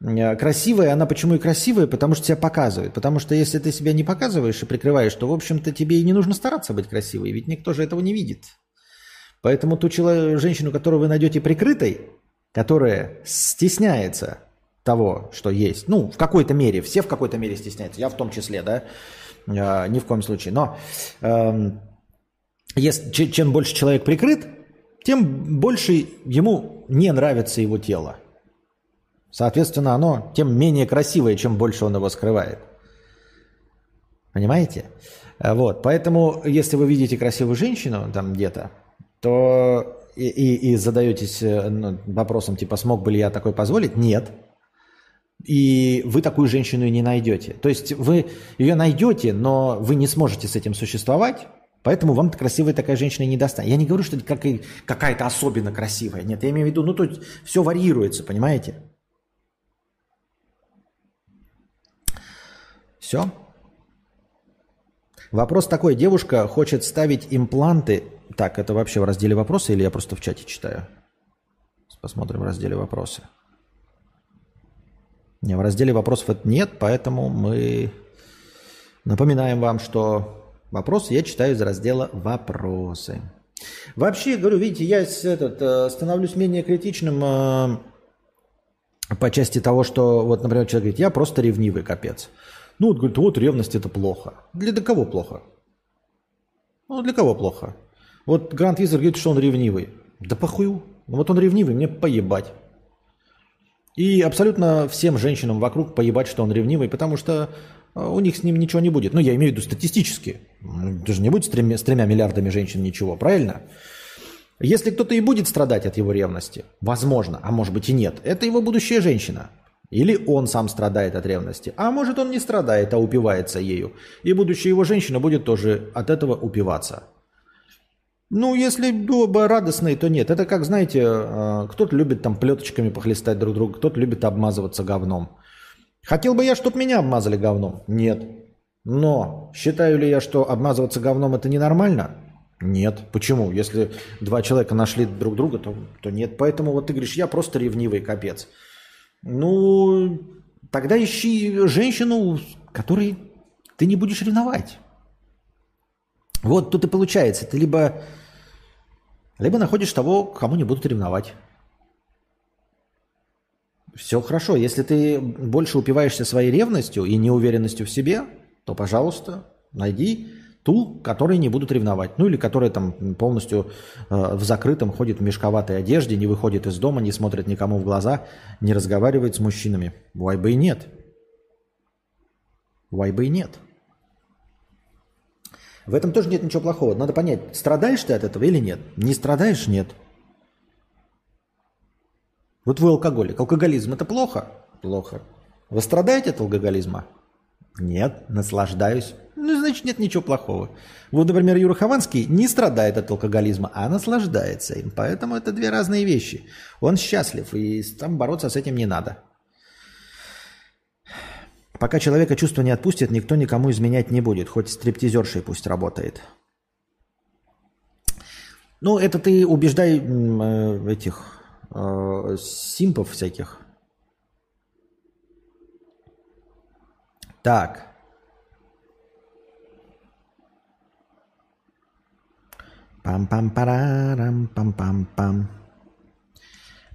Э, красивая, она почему и красивая? Потому что тебя показывает. Потому что если ты себя не показываешь и прикрываешь, то, в общем-то, тебе и не нужно стараться быть красивой, ведь никто же этого не видит. Поэтому ту человек, женщину, которую вы найдете прикрытой, которая стесняется того, что есть, ну, в какой-то мере, все в какой-то мере стесняются, я в том числе, да, э, ни в коем случае, но э, если, чем больше человек прикрыт, тем больше ему не нравится его тело. Соответственно, оно тем менее красивое, чем больше он его скрывает. Понимаете? Э, вот, поэтому, если вы видите красивую женщину там где-то, то и, и, и задаетесь э, ну, вопросом, типа, смог бы ли я такой позволить? Нет. И вы такую женщину и не найдете. То есть вы ее найдете, но вы не сможете с этим существовать, поэтому вам красивая такая женщина не достанет. Я не говорю, что это какая-то особенно красивая. Нет, я имею в виду, ну, тут все варьируется, понимаете? Все? Вопрос такой. Девушка хочет ставить импланты. Так, это вообще в разделе вопросы или я просто в чате читаю? Посмотрим в разделе вопросы. Не, в разделе вопросов это нет, поэтому мы напоминаем вам, что вопросы я читаю из раздела вопросы. Вообще, говорю, видите, я этот, э, становлюсь менее критичным э, по части того, что, вот, например, человек говорит, я просто ревнивый, капец. Ну, вот, говорит, вот ревность это плохо. Для, для кого плохо? Ну, для кого плохо? Вот Грант Визер говорит, что он ревнивый. Да похую. Ну, вот он ревнивый, мне поебать. И абсолютно всем женщинам вокруг поебать, что он ревнивый, потому что э, у них с ним ничего не будет. Ну, я имею в виду статистически. Даже не будет с тремя, с тремя миллиардами женщин ничего, правильно? Если кто-то и будет страдать от его ревности, возможно, а может быть и нет, это его будущая женщина. Или он сам страдает от ревности. А может он не страдает, а упивается ею. И будущая его женщина будет тоже от этого упиваться. Ну, если оба радостные, то нет. Это как, знаете, э, кто-то любит там плеточками похлестать друг друга, кто-то любит обмазываться говном. Хотел бы я, чтобы меня обмазали говном? Нет. Но считаю ли я, что обмазываться говном это ненормально? Нет. Почему? Если два человека нашли друг друга, то, то нет. Поэтому вот ты говоришь, я просто ревнивый капец. Ну, тогда ищи женщину, которой ты не будешь ревновать. Вот тут и получается. Ты либо, либо находишь того, кому не будут ревновать. Все хорошо. Если ты больше упиваешься своей ревностью и неуверенностью в себе, то, пожалуйста, найди ту, которые не будут ревновать. Ну или которая там полностью э, в закрытом ходит в мешковатой одежде, не выходит из дома, не смотрит никому в глаза, не разговаривает с мужчинами. Why бы и нет. Why бы и нет. В этом тоже нет ничего плохого. Надо понять, страдаешь ты от этого или нет. Не страдаешь – нет. Вот вы алкоголик. Алкоголизм – это плохо? Плохо. Вы страдаете от алкоголизма? Нет, наслаждаюсь. Ну, значит, нет ничего плохого. Вот, например, Юра Хованский не страдает от алкоголизма, а наслаждается им. Поэтому это две разные вещи. Он счастлив, и там бороться с этим не надо. Пока человека чувство не отпустит, никто никому изменять не будет. Хоть стриптизершей пусть работает. Ну, это ты убеждай э, этих э, симпов всяких. Так. Пам-пам-парарам, пам-пам-пам.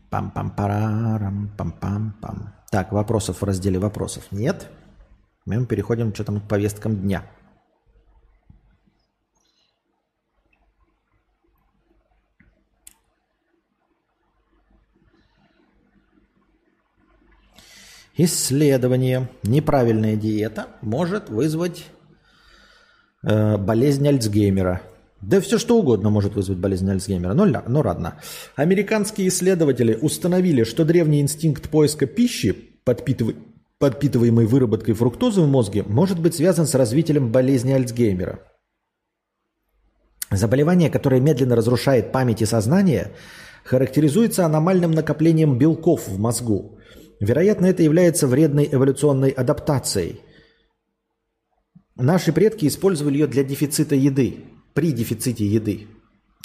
Пам-пам-парарам, пам-пам-пам. Так, вопросов в разделе вопросов нет. Мы переходим что там к повесткам дня. Исследование. Неправильная диета может вызвать э, болезнь Альцгеймера. Да все что угодно может вызвать болезнь Альцгеймера, но, но ладно. Американские исследователи установили, что древний инстинкт поиска пищи, подпитыв... подпитываемый выработкой фруктозы в мозге, может быть связан с развитием болезни Альцгеймера. Заболевание, которое медленно разрушает память и сознание, характеризуется аномальным накоплением белков в мозгу. Вероятно, это является вредной эволюционной адаптацией. Наши предки использовали ее для дефицита еды, при дефиците еды.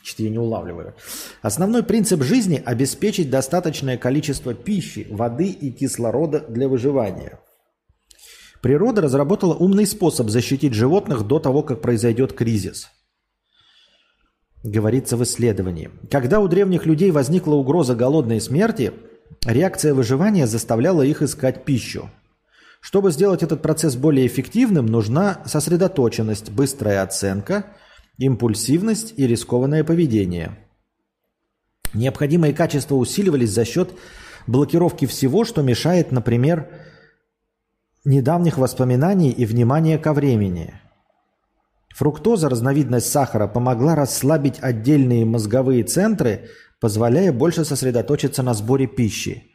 Что я не улавливаю. Основной принцип жизни – обеспечить достаточное количество пищи, воды и кислорода для выживания. Природа разработала умный способ защитить животных до того, как произойдет кризис – говорится в исследовании. Когда у древних людей возникла угроза голодной смерти, реакция выживания заставляла их искать пищу. Чтобы сделать этот процесс более эффективным, нужна сосредоточенность, быстрая оценка, импульсивность и рискованное поведение. Необходимые качества усиливались за счет блокировки всего, что мешает, например, недавних воспоминаний и внимания ко времени – Фруктоза, разновидность сахара, помогла расслабить отдельные мозговые центры, позволяя больше сосредоточиться на сборе пищи.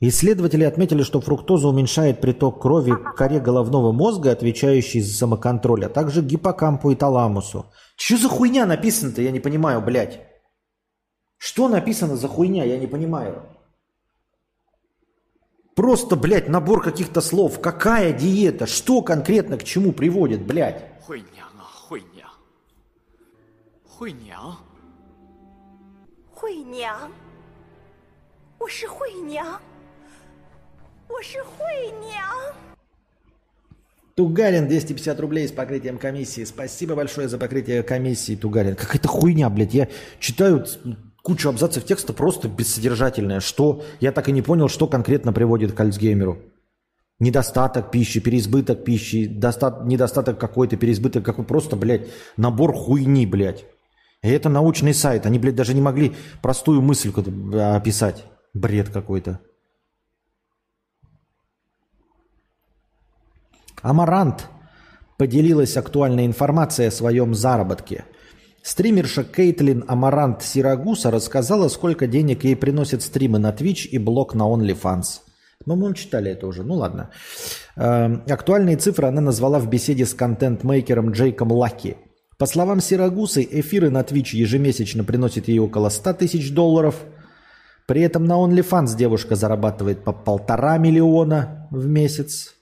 Исследователи отметили, что фруктоза уменьшает приток крови к коре головного мозга, отвечающей за самоконтроль, а также гиппокампу и таламусу. Че за хуйня написано-то, я не понимаю, блядь. Что написано за хуйня, я не понимаю. Просто, блядь, набор каких-то слов. Какая диета? Что конкретно к чему приводит, блядь? Хуйня, хуйня. Хуйня. А? 惠娘，惠娘，惠娘，我是惠娘，我是惠娘。 Тугарин 250 рублей с покрытием комиссии. Спасибо большое за покрытие комиссии, Тугарин. Какая-то хуйня, блядь. Я читаю кучу абзацев текста просто бессодержательное. Что? Я так и не понял, что конкретно приводит к Альцгеймеру. Недостаток пищи, переизбыток пищи, достат, недостаток какой-то, переизбыток какой просто, блядь, набор хуйни, блядь. И это научный сайт. Они, блядь, даже не могли простую мысль описать. Бред какой-то. Амарант поделилась актуальной информацией о своем заработке. Стримерша Кейтлин Амарант Сирагуса рассказала, сколько денег ей приносят стримы на Twitch и блог на OnlyFans – мы, мы читали это уже, ну ладно. Э, актуальные цифры она назвала в беседе с контент-мейкером Джейком Лаки. По словам Сирагусы, эфиры на Twitch ежемесячно приносят ей около 100 тысяч долларов. При этом на OnlyFans девушка зарабатывает по полтора миллиона в месяц.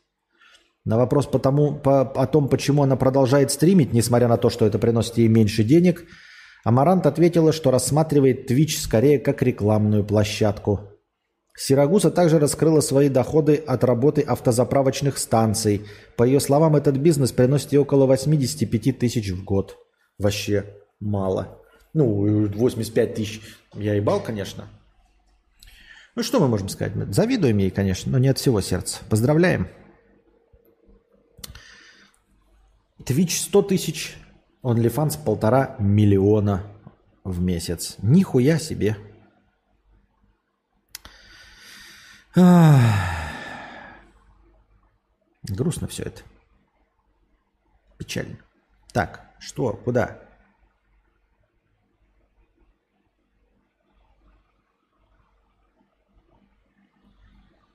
На вопрос по тому, по, о том, почему она продолжает стримить, несмотря на то, что это приносит ей меньше денег, Амарант ответила, что рассматривает Twitch скорее как рекламную площадку – Сирагуса также раскрыла свои доходы от работы автозаправочных станций. По ее словам, этот бизнес приносит ей около 85 тысяч в год. Вообще мало. Ну, 85 тысяч я ебал, конечно. Ну, что мы можем сказать? Завидуем ей, конечно, но не от всего сердца. Поздравляем. Twitch 100 тысяч, OnlyFans полтора миллиона в месяц. Нихуя себе. Грустно все это. Печально. Так, что, куда?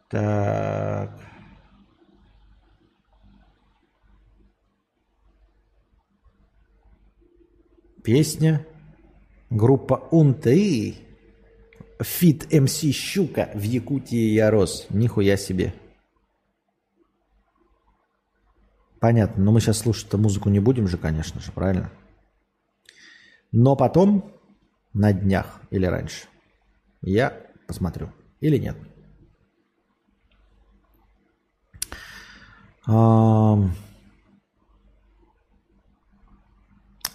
Так. Песня. Группа Унты. Фит МС Щука в Якутии я рос. Нихуя себе. Понятно, но мы сейчас слушать-то музыку не будем же, конечно же, правильно? Но потом, на днях или раньше, я посмотрю. Или нет.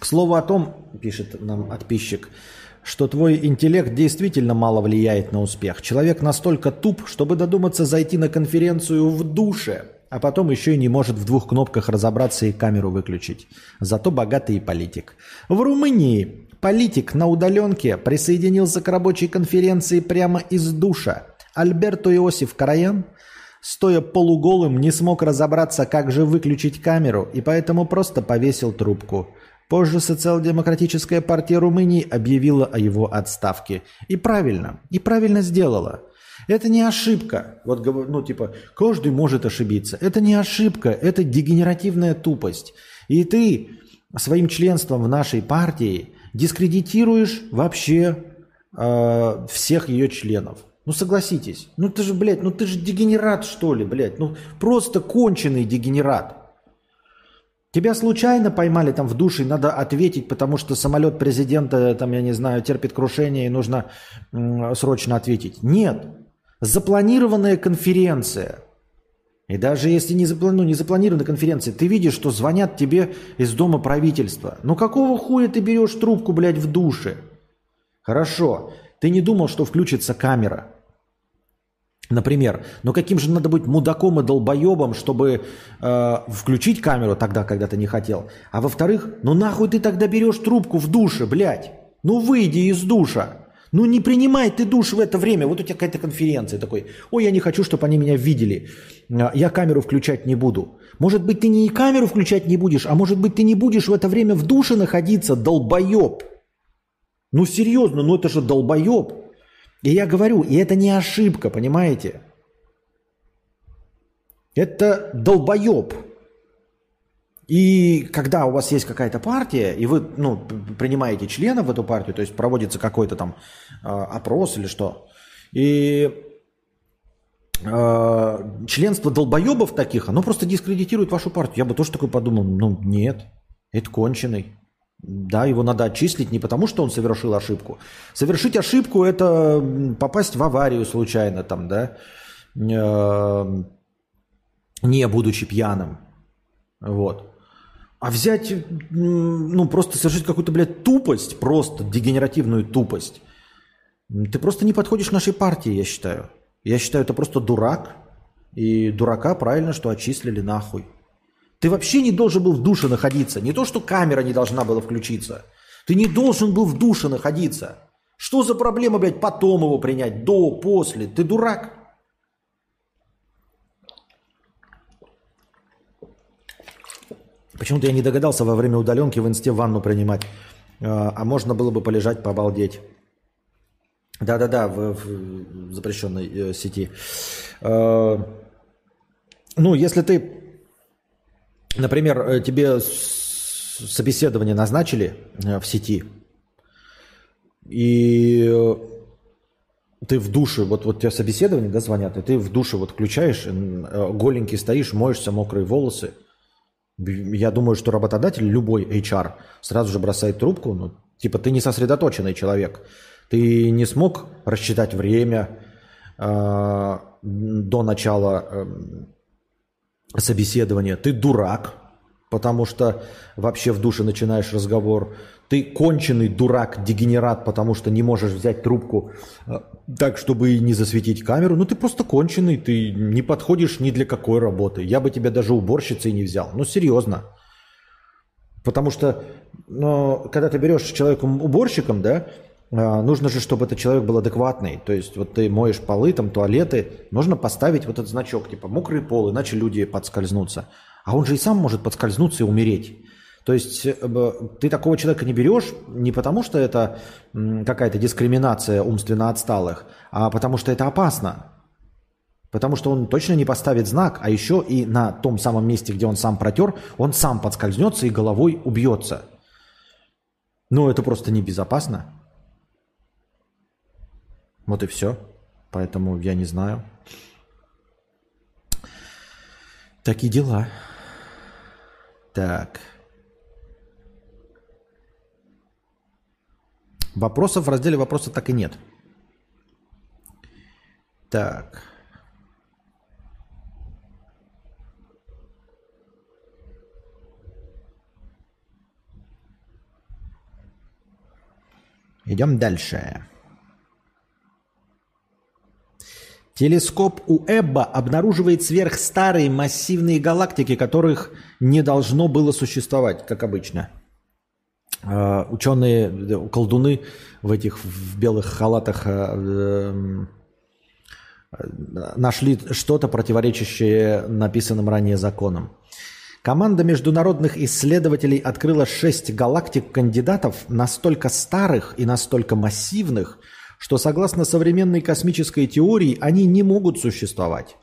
К слову о том, пишет нам подписчик, что твой интеллект действительно мало влияет на успех. Человек настолько туп, чтобы додуматься зайти на конференцию в душе, а потом еще и не может в двух кнопках разобраться и камеру выключить. Зато богатый политик. В Румынии политик на удаленке присоединился к рабочей конференции прямо из душа. Альберто Иосиф Караян, стоя полуголым, не смог разобраться, как же выключить камеру, и поэтому просто повесил трубку. Позже социал-демократическая партия Румынии объявила о его отставке. И правильно, и правильно сделала. Это не ошибка. Вот, ну, типа, каждый может ошибиться. Это не ошибка, это дегенеративная тупость. И ты своим членством в нашей партии дискредитируешь вообще э, всех ее членов. Ну согласитесь. Ну ты же, блядь, ну ты же дегенерат, что ли, блядь. Ну просто конченый дегенерат. Тебя случайно поймали там в душе, надо ответить, потому что самолет президента, там, я не знаю, терпит крушение, и нужно срочно ответить. Нет. Запланированная конференция. И даже если не, запла- ну, не запланированная конференция, ты видишь, что звонят тебе из дома правительства. Ну какого хуя ты берешь трубку, блядь, в душе? Хорошо. Ты не думал, что включится камера. Например, но каким же надо быть мудаком и долбоебом, чтобы э, включить камеру тогда, когда ты не хотел. А во-вторых, ну нахуй ты тогда берешь трубку в душе, блядь. Ну выйди из душа. Ну не принимай ты душ в это время. Вот у тебя какая-то конференция такой. Ой, я не хочу, чтобы они меня видели. А, Я камеру включать не буду. Может быть, ты не камеру включать не будешь, а может быть, ты не будешь в это время в душе находиться, долбоеб. Ну серьезно, ну это же долбоеб. И я говорю, и это не ошибка, понимаете? Это долбоеб. И когда у вас есть какая-то партия, и вы ну, принимаете членов в эту партию, то есть проводится какой-то там э, опрос или что, и э, членство долбоебов таких, оно просто дискредитирует вашу партию. Я бы тоже такой подумал, ну нет, это конченый. Да, его надо отчислить не потому, что он совершил ошибку. Совершить ошибку – это попасть в аварию случайно, там, да, э, не будучи пьяным. Вот. А взять, ну, просто совершить какую-то, блядь, тупость, просто дегенеративную тупость. Ты просто не подходишь нашей партии, я считаю. Я считаю, это просто дурак. И дурака правильно, что отчислили нахуй. Ты вообще не должен был в душе находиться. Не то, что камера не должна была включиться. Ты не должен был в душе находиться. Что за проблема, блядь, потом его принять? До, после. Ты дурак. Почему-то я не догадался во время удаленки в инсте ванну принимать. А а можно было бы полежать, побалдеть. Да-да-да, в, в запрещенной э, сети. Э, ну, если ты, например, э, тебе собеседование назначили э, в сети, и ты в душе, вот, вот тебе собеседование, да, звонят, и ты в душе вот включаешь, э, голенький стоишь, моешься, мокрые волосы. Я думаю, что работодатель, любой HR, сразу же бросает трубку. Ну, типа, ты не сосредоточенный человек. Ты не смог рассчитать время э, до начала собеседования. Ты дурак, потому что вообще в душе начинаешь разговор. Ты конченый дурак, дегенерат, потому что не можешь взять трубку э, так, чтобы не засветить камеру. Ну ты просто конченый, ты не подходишь ни для какой работы. Я бы тебя даже уборщицей не взял. Ну серьезно. Потому что ну, когда ты берешь человека уборщиком, да, нужно же, чтобы этот человек был адекватный. То есть вот ты моешь полы, там туалеты, нужно поставить вот этот значок, типа мокрый пол, иначе люди подскользнутся. А он же и сам может подскользнуться и умереть. То есть э, ты такого человека не берешь не потому, что это какая-то дискриминация умственно отсталых, а потому что это опасно. Потому что он точно не поставит знак, а еще и на том самом месте, где он сам протер, он сам подскользнется и головой убьется. Ну, это просто небезопасно. Вот и все. Поэтому я не знаю. Такие дела. Так. Вопросов в разделе вопроса так и нет. Так. Идем дальше. Телескоп у Эбба обнаруживает сверхстарые массивные галактики, которых не должно было существовать, как обычно. Э, Ученые, колдуны в этих в белых халатах э, эм, нашли что-то противоречащее написанным ранее законам. Команда международных исследователей открыла шесть галактик-кандидатов настолько старых и настолько массивных, что согласно современной космической теории они не могут существовать.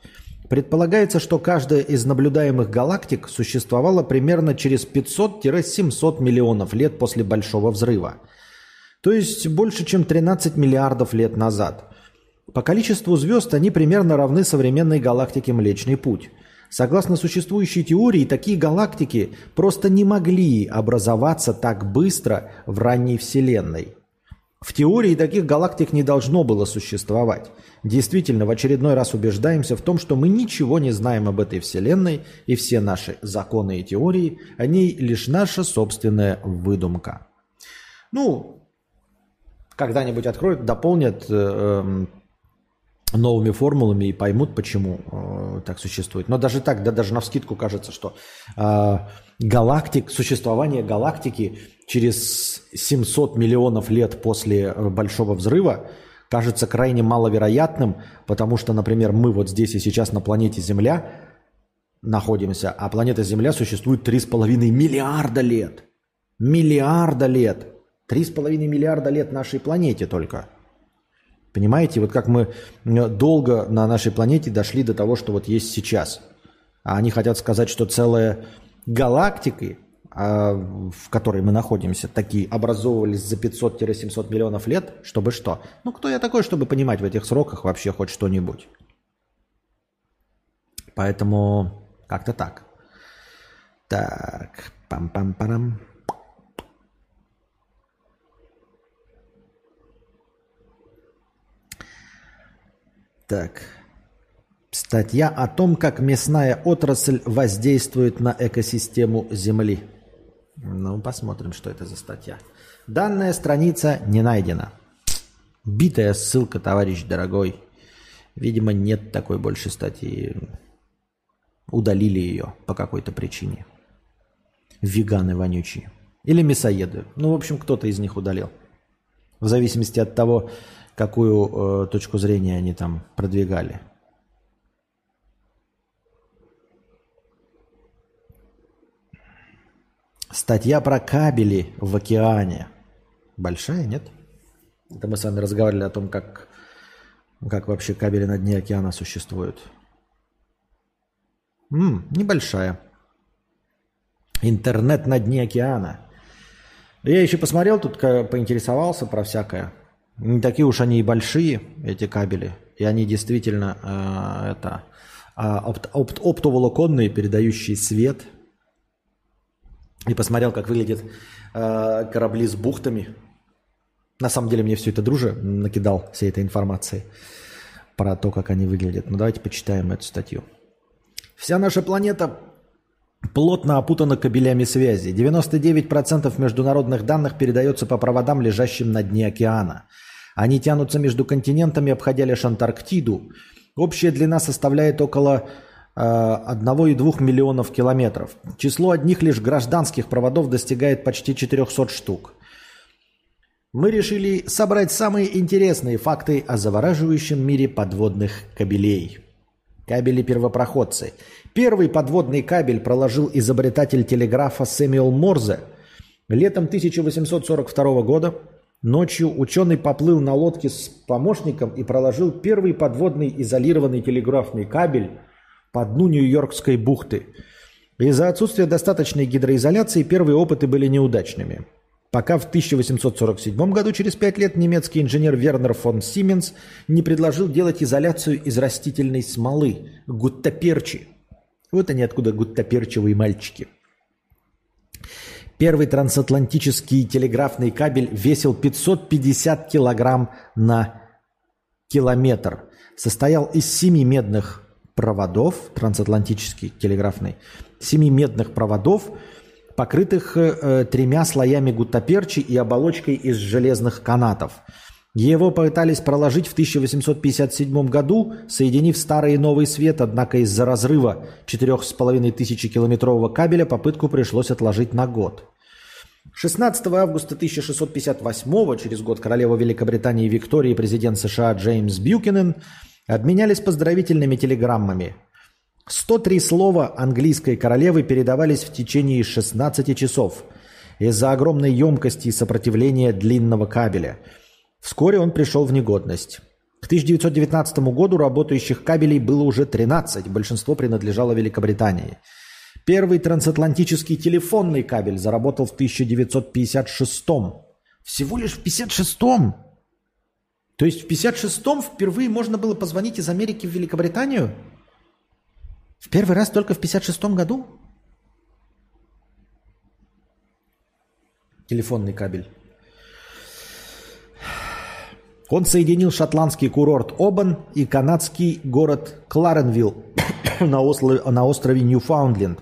Предполагается, что каждая из наблюдаемых галактик существовала примерно через 500-700 миллионов лет после Большого взрыва. То есть больше, чем 13 миллиардов лет назад. По количеству звезд они примерно равны современной галактике Млечный Путь. Согласно существующей теории, такие галактики просто не могли образоваться так быстро в ранней Вселенной. В теории таких галактик не должно было существовать. Действительно, в очередной раз убеждаемся в том, что мы ничего не знаем об этой Вселенной, и все наши законы и теории, они лишь наша собственная выдумка. Ну, когда-нибудь откроют, дополнят э, эм, новыми формулами и поймут, почему э, так существует. Но даже так, да даже на вскидку кажется, что э, галактик, существование галактики через 700 миллионов лет после э, Большого взрыва кажется крайне маловероятным, потому что, например, мы вот здесь и сейчас на планете Земля находимся, а планета Земля существует 3,5 миллиарда лет. Миллиарда лет. 3,5 миллиарда лет нашей планете только – Понимаете, вот как мы долго на нашей планете дошли до того, что вот есть сейчас. А они хотят сказать, что целая галактика, а, в которой мы находимся, такие образовывались за 500-700 миллионов лет, чтобы что? Ну, кто я такой, чтобы понимать в этих сроках вообще хоть что-нибудь? Поэтому как-то так. Так, пам-пам-парам. Так. Статья о том, как мясная отрасль воздействует на экосистему Земли. Ну, посмотрим, что это за статья. Данная страница не найдена. Битая ссылка, товарищ дорогой. Видимо, нет такой больше статьи. Удалили ее по какой-то причине. Веганы вонючие. Или мясоеды. Ну, в общем, кто-то из них удалил. В зависимости от того, какую э, точку зрения они там продвигали. Статья про кабели в океане. Большая, нет? Это мы с вами разговаривали о том, как, как вообще кабели на дне океана существуют. М-м, небольшая. Интернет на дне океана. Я еще посмотрел тут, поинтересовался про всякое. Не такие уж они и большие, эти кабели. И они действительно э, это, э, опт, опт, оптоволоконные, передающие свет. И посмотрел, как выглядят э, корабли с бухтами. На самом деле мне все это друже накидал всей этой информации про то, как они выглядят. Ну давайте почитаем эту статью. Вся наша планета плотно опутана кабелями связи. 99% международных данных передается по проводам, лежащим на дне океана – они тянутся между континентами, обходя лишь Антарктиду. Общая длина составляет около 1,2 миллионов километров. Число одних лишь гражданских проводов достигает почти 400 штук. Мы решили собрать самые интересные факты о завораживающем мире подводных кабелей. Кабели-первопроходцы. Первый подводный кабель проложил изобретатель телеграфа Сэмюэл Морзе. Летом 1842 года Ночью ученый поплыл на лодке с помощником и проложил первый подводный изолированный телеграфный кабель по дну Нью-Йоркской бухты. Из-за отсутствия достаточной гидроизоляции первые опыты были неудачными. Пока в 1847 году, через пять лет, немецкий инженер Вернер фон Сименс не предложил делать изоляцию из растительной смолы – гуттаперчи. Вот они откуда гуттаперчевые мальчики – Первый трансатлантический телеграфный кабель весил 550 килограмм на километр. Состоял из семи медных проводов, трансатлантический телеграфный, семи медных проводов, покрытых э, тремя слоями гуттаперчи и оболочкой из железных канатов. Его пытались проложить в 1857 году, соединив старый и новый свет, однако из-за разрыва 4,5 тысячи километрового кабеля попытку пришлось отложить на год. 16 августа 1658 через год королева Великобритании Виктория и президент США Джеймс Бьюкинен обменялись поздравительными телеграммами. 103 слова английской королевы передавались в течение 16 часов из-за огромной емкости и сопротивления длинного кабеля. Вскоре он пришел в негодность. К 1919 году работающих кабелей было уже 13, большинство принадлежало Великобритании. Первый трансатлантический телефонный кабель заработал в 1956 Всего лишь в 56-м? То есть в 56-м впервые можно было позвонить из Америки в Великобританию? В первый раз только в 56-м году? Телефонный кабель. Он соединил шотландский курорт Обан и канадский город Кларенвилл на, острове, на острове Ньюфаундленд.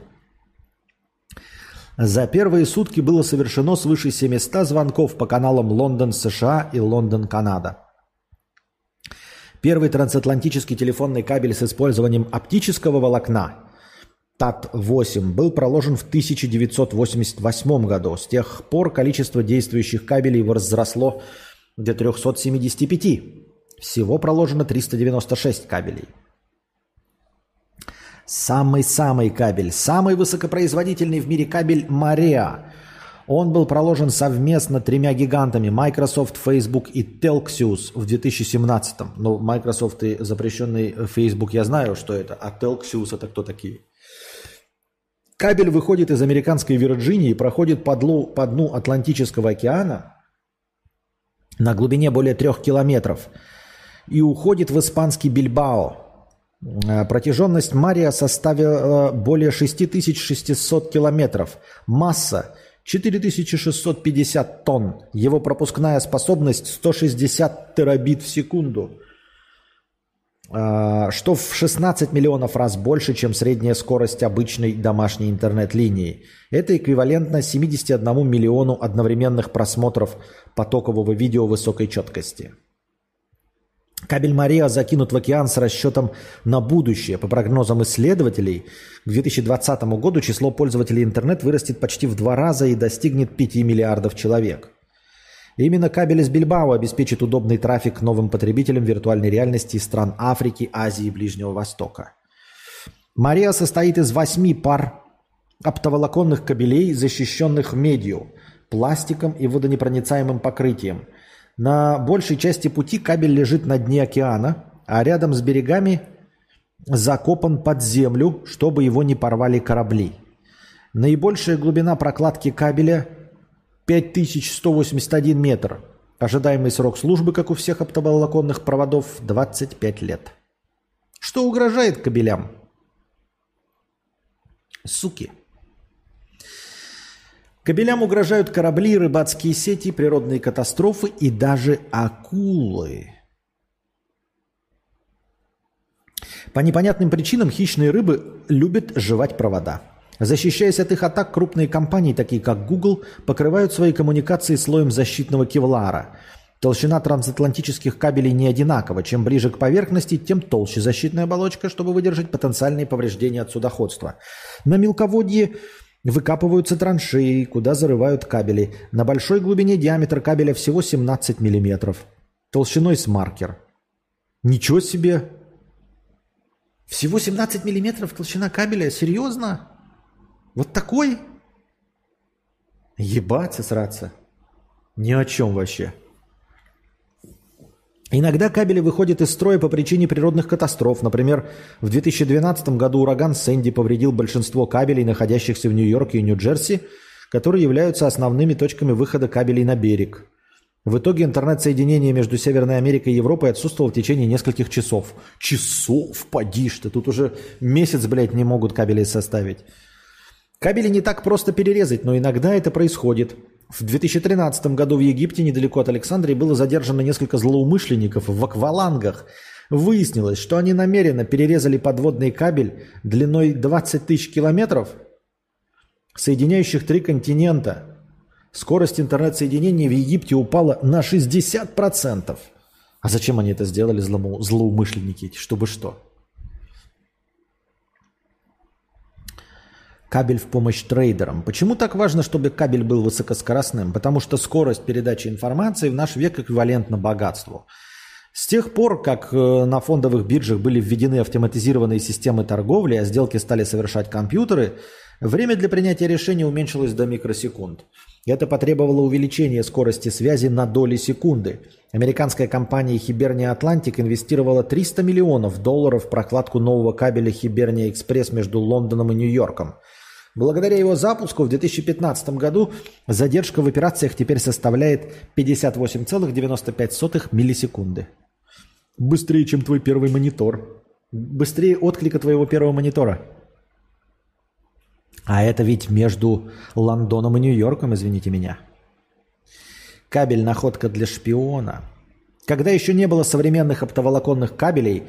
За первые сутки было совершено свыше 700 звонков по каналам Лондон, США и Лондон, Канада. Первый трансатлантический телефонный кабель с использованием оптического волокна ТАТ-8 был проложен в 1988 году. С тех пор количество действующих кабелей возросло до 375. Всего проложено 396 кабелей. Самый-самый кабель, самый высокопроизводительный в мире кабель Мариа. Он был проложен совместно тремя гигантами Microsoft, Facebook и Telxius в 2017. Ну, Microsoft и запрещенный Facebook я знаю, что это, а Telxius это кто такие? Кабель выходит из американской Вирджинии, проходит по дну, по дну Атлантического океана на глубине более трех километров и уходит в испанский Бильбао. Э, протяженность Мария составила более 6600 километров. Масса 4650 тонн. Его пропускная способность 160 терабит в секунду. Э, что в 16 миллионов раз больше, чем средняя скорость обычной домашней интернет-линии. Это эквивалентно 71 миллиону одновременных просмотров потокового видео высокой четкости. Кабель Мария закинут в океан с расчетом на будущее. По прогнозам исследователей, к 2020 году число пользователей интернет вырастет почти в два раза и достигнет 5 миллиардов человек. Именно кабель из Бильбао обеспечит удобный трафик новым потребителям виртуальной реальности из стран Африки, Азии и Ближнего Востока. Мария состоит из восьми пар оптоволоконных кабелей, защищенных медью, пластиком и водонепроницаемым покрытием – на большей части пути кабель лежит на дне океана, а рядом с берегами закопан под землю, чтобы его не порвали корабли. Наибольшая глубина прокладки кабеля 5181 метр. Ожидаемый срок службы, как у всех оптоволоконных проводов, 25 лет. Что угрожает кабелям? Суки. Кабелям угрожают корабли, рыбацкие сети, природные катастрофы и даже акулы. По непонятным причинам хищные рыбы любят жевать провода. Защищаясь от их атак, крупные компании, такие как Google, покрывают свои коммуникации слоем защитного кевлара. Толщина трансатлантических кабелей не одинакова. Чем ближе к поверхности, тем толще защитная оболочка, чтобы выдержать потенциальные повреждения от судоходства. На мелководье Выкапываются траншеи, куда зарывают кабели. На большой глубине диаметр кабеля всего 17 мм. Толщиной с маркер. Ничего себе! Всего 17 мм толщина кабеля? Серьезно? Вот такой? Ебаться, сраться. Ни о чем вообще. Иногда кабели выходят из строя по причине природных катастроф. Например, в 2012 году ураган Сэнди повредил большинство кабелей, находящихся в Нью-Йорке и Нью-Джерси, которые являются основными точками выхода кабелей на берег. В итоге интернет-соединение между Северной Америкой и Европой отсутствовало в течение нескольких часов. Часов? Поди ты, тут уже месяц, блядь, не могут кабели составить. Кабели не так просто перерезать, но иногда это происходит. В 2013 году в Египте, недалеко от Александрии, было задержано несколько злоумышленников в аквалангах. Выяснилось, что они намеренно перерезали подводный кабель длиной 20 тысяч километров, соединяющих три континента. Скорость интернет-соединения в Египте упала на 60%. А зачем они это сделали, злоумышленники? Чтобы что? Кабель в помощь трейдерам. Почему так важно, чтобы кабель был высокоскоростным? Потому что скорость передачи информации в наш век эквивалентна богатству. С тех пор, как э, на фондовых биржах были введены автоматизированные системы торговли, а сделки стали совершать компьютеры, время для принятия решений уменьшилось до микросекунд. Это потребовало увеличения скорости связи на доли секунды. Американская компания Hibernia Atlantic инвестировала 300 миллионов долларов в прокладку нового кабеля Hibernia Express между Лондоном и Нью-Йорком. Благодаря его запуску в 2015 году задержка в операциях теперь составляет 58,95 миллисекунды. Быстрее, чем твой первый монитор. Быстрее отклика твоего первого монитора. А это ведь между Лондоном и Нью-Йорком, извините меня. Кабель – находка для шпиона. Когда еще не было современных оптоволоконных кабелей,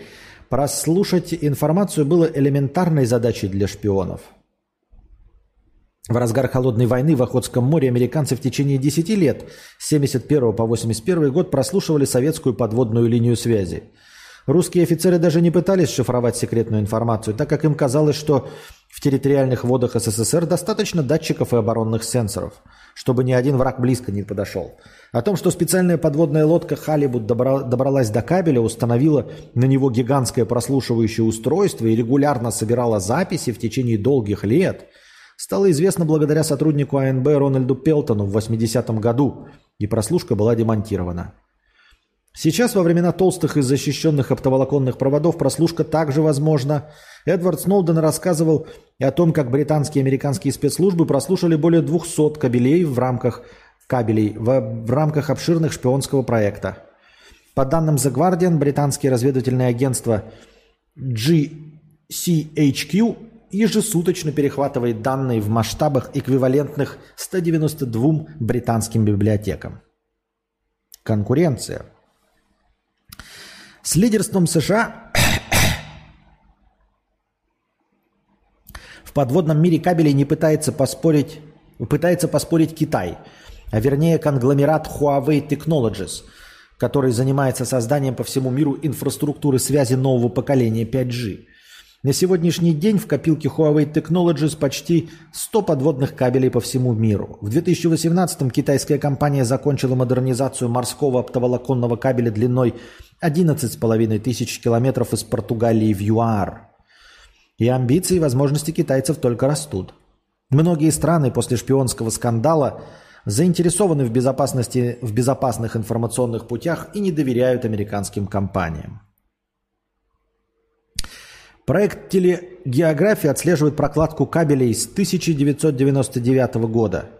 прослушать информацию было элементарной задачей для шпионов. В разгар холодной войны в Охотском море американцы в течение 10 лет, с 71 по 81 год, прослушивали советскую подводную линию связи. Русские офицеры даже не пытались шифровать секретную информацию, так как им казалось, что в территориальных водах СССР достаточно датчиков и оборонных сенсоров, чтобы ни один враг близко не подошел. О том, что специальная подводная лодка «Халибут» добра, добралась до кабеля, установила на него гигантское прослушивающее устройство и регулярно собирала записи в течение долгих лет, стало известно благодаря сотруднику АНБ Рональду Пелтону в 80-м году, и прослушка была демонтирована. Сейчас, во времена толстых и защищенных оптоволоконных проводов, прослушка также возможна. Эдвард Сноуден рассказывал о том, как британские и американские спецслужбы прослушали более 200 кабелей в рамках кабелей в, в рамках обширных шпионского проекта. По данным The Guardian, британские разведывательные агентства GCHQ ежесуточно перехватывает данные в масштабах, эквивалентных 192 британским библиотекам. Конкуренция – с лидерством США в подводном мире кабелей не пытается поспорить, пытается поспорить Китай, а вернее конгломерат Huawei Technologies, который занимается созданием по всему миру инфраструктуры связи нового поколения 5G. На сегодняшний день в копилке Huawei Technologies почти 100 подводных кабелей по всему миру. В 2018-м китайская компания закончила модернизацию морского оптоволоконного кабеля длиной 11,5 тысяч километров из Португалии в ЮАР. И амбиции и возможности китайцев только растут. Многие страны после шпионского скандала заинтересованы в безопасности в безопасных информационных путях и не доверяют американским компаниям. Проект телегеографии отслеживает прокладку кабелей с 1999 года –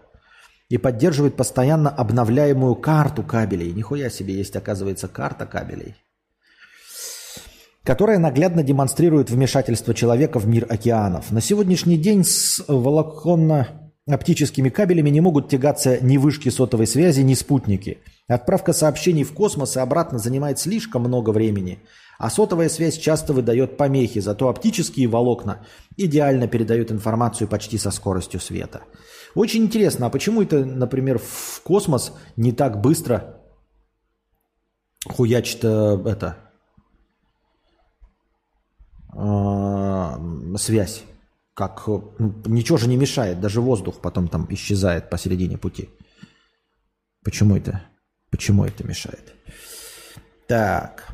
и поддерживает постоянно обновляемую карту кабелей. Нихуя себе есть, оказывается, карта кабелей. Которая наглядно демонстрирует вмешательство человека в мир океанов. На сегодняшний день с волоконно-оптическими кабелями не могут тягаться ни вышки сотовой связи, ни спутники. Отправка сообщений в космос и обратно занимает слишком много времени. А сотовая связь часто выдает помехи, зато оптические волокна идеально передают информацию почти со скоростью света. Очень интересно, а почему это, например, в космос не так быстро хуячит э, это э, связь? Как ну, ничего же не мешает, даже воздух потом там исчезает посередине пути. Почему это? Почему это мешает? Так.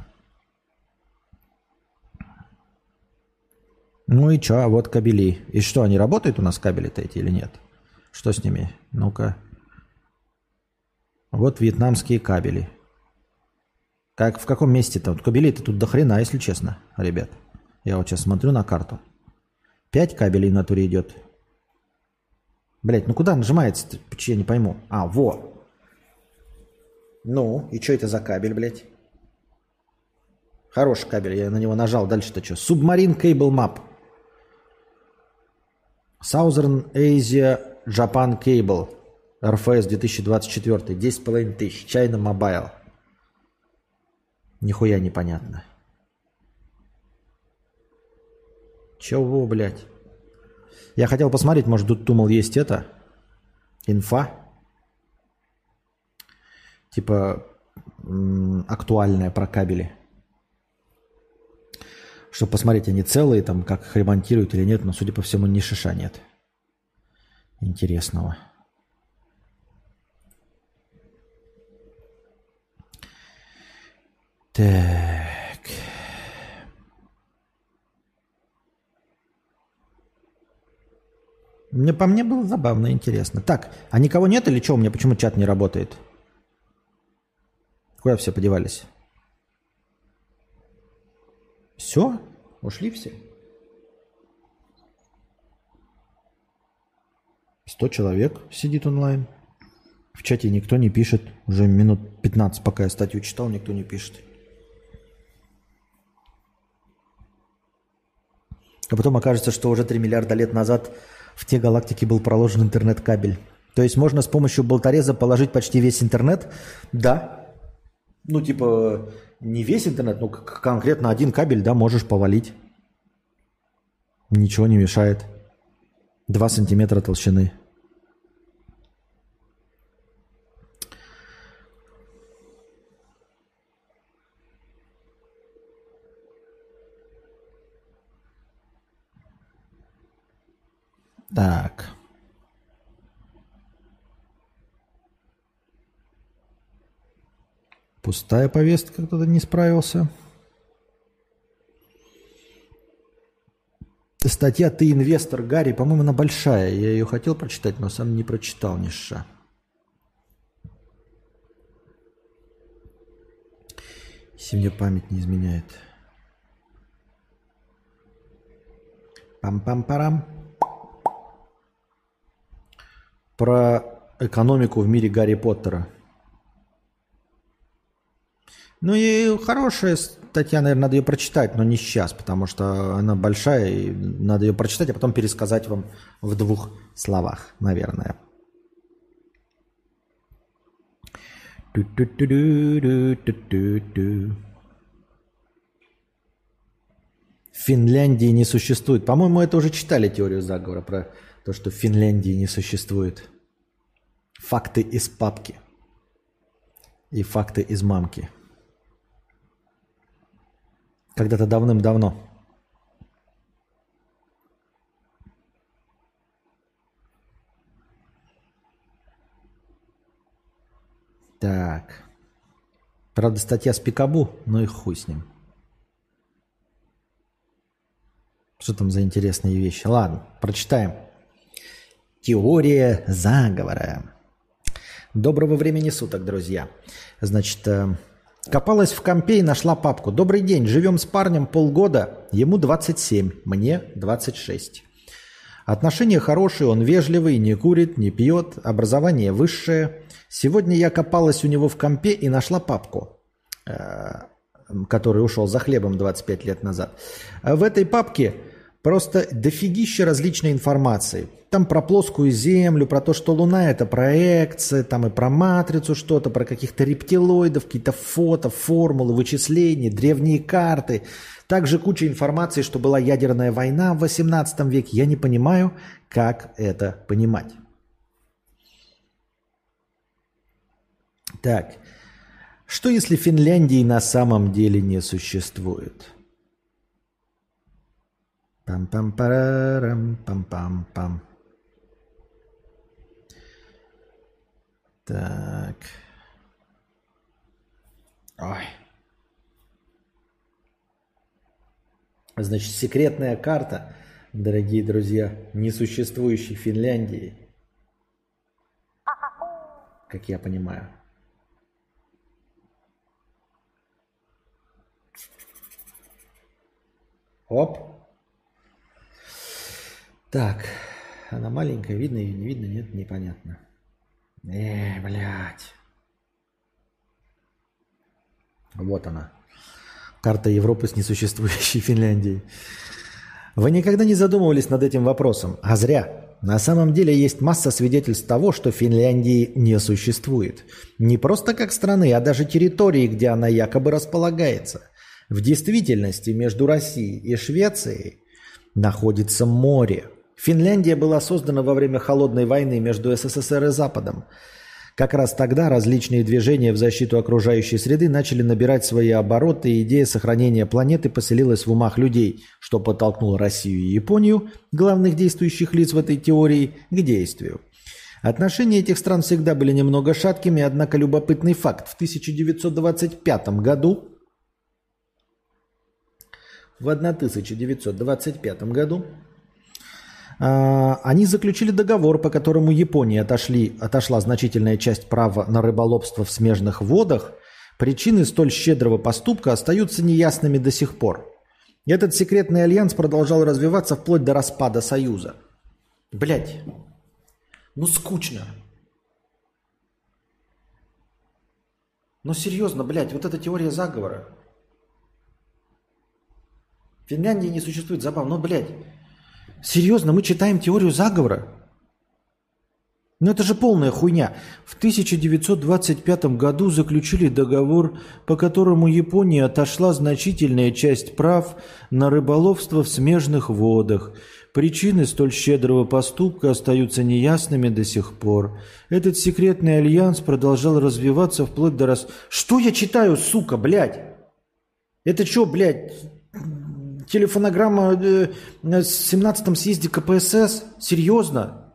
Ну и что, а вот кабели. И что, они работают у нас кабели-то эти или нет? Что с ними? Ну-ка. Вот вьетнамские кабели. Как, в каком месте-то? Вот кабелей-то тут до хрена, если честно, ребят. Я вот сейчас смотрю на карту. Пять кабелей на туре идет. Блять, ну куда нажимается-то? Я не пойму. А, во. Ну, и что это за кабель, блядь? Хороший кабель, я на него нажал. Дальше-то что? Submarine Cable Map. Southern Asia Japan Cable, RFS 2024, 10,5 тысяч, China Mobile. Нихуя непонятно. Чего, блядь? Я хотел посмотреть, может, тут думал, есть это, инфа, типа актуальная про кабели. Чтобы посмотреть, они целые, там, как их ремонтируют или нет, но, судя по всему, ни шиша нет интересного. Так. Мне по мне было забавно, интересно. Так, а никого нет или что? У меня почему чат не работает? Куда все подевались? Все? Ушли все? Сто человек сидит онлайн. В чате никто не пишет. Уже минут 15, пока я статью читал, никто не пишет. А потом окажется, что уже 3 миллиарда лет назад в те галактики был проложен интернет-кабель. То есть можно с помощью болтореза положить почти весь интернет? Да. Ну, типа, не весь интернет, но конкретно один кабель, да, можешь повалить. Ничего не мешает. Два сантиметра толщины. Так. Пустая повестка, кто-то не справился. Статья «Ты инвестор, Гарри», по-моему, она большая. Я ее хотел прочитать, но сам не прочитал ни ша. Если память не изменяет. Пам-пам-парам. Про экономику в мире Гарри Поттера. Ну и хорошая статья, наверное, надо ее прочитать, но не сейчас, потому что она большая, и надо ее прочитать, а потом пересказать вам в двух словах, наверное. В Финляндии не существует. По-моему, это уже читали теорию заговора про то, что в Финляндии не существует. Факты из папки и факты из мамки. Когда-то давным-давно. Так. Правда, статья с Пикабу, но и хуй с ним. Что там за интересные вещи? Ладно, прочитаем. Теория заговора. Доброго времени суток, друзья. Значит, э, Копалась в компе и нашла папку. Добрый день, живем с парнем полгода, ему 27, мне 26. Отношения хорошие, он вежливый, не курит, не пьет, образование высшее. Сегодня я копалась у него в компе и нашла папку, э, который ушел за хлебом 25 лет назад. В этой папке Просто дофигища различной информации. Там про плоскую землю, про то, что Луна это проекция, там и про матрицу что-то, про каких-то рептилоидов, какие-то фото, формулы, вычисления, древние карты. Также куча информации, что была ядерная война в 18 веке. Я не понимаю, как это понимать. Так, что если Финляндии на самом деле не существует? Пам-пам-парам, пам-пам-пам. Так. Ой. Значит, секретная карта, дорогие друзья, несуществующей Финляндии. Как я понимаю. Оп. Так, она маленькая, видно ее, не видно, нет, непонятно. Э, блядь. Вот она. Карта Европы с несуществующей Финляндией. Вы никогда не задумывались над этим вопросом, а зря. На самом деле есть масса свидетельств того, что Финляндии не существует. Не просто как страны, а даже территории, где она якобы располагается. В действительности между Россией и Швецией находится море. Финляндия была создана во время холодной войны между СССР и Западом. Как раз тогда различные движения в защиту окружающей среды начали набирать свои обороты, и идея сохранения планеты поселилась в умах людей, что подтолкнуло Россию и Японию, главных действующих лиц в этой теории, к действию. Отношения этих стран всегда были немного шаткими, однако любопытный факт. В 1925 году в 1925 году они заключили договор, по которому Японии отошли, отошла значительная часть права на рыболовство в смежных водах. Причины столь щедрого поступка остаются неясными до сих пор. Этот секретный альянс продолжал развиваться вплоть до распада Союза. Блять, ну скучно. Ну серьезно, блядь, вот эта теория заговора. В Финляндии не существует забав. Ну, блядь, серьезно, мы читаем теорию заговора? Ну это же полная хуйня. В 1925 году заключили договор, по которому Япония отошла значительная часть прав на рыболовство в смежных водах. Причины столь щедрого поступка остаются неясными до сих пор. Этот секретный альянс продолжал развиваться вплоть до раз... Что я читаю, сука, блядь? Это что, блядь, телефонограмма э, с 17-м съезде КПСС? Серьезно?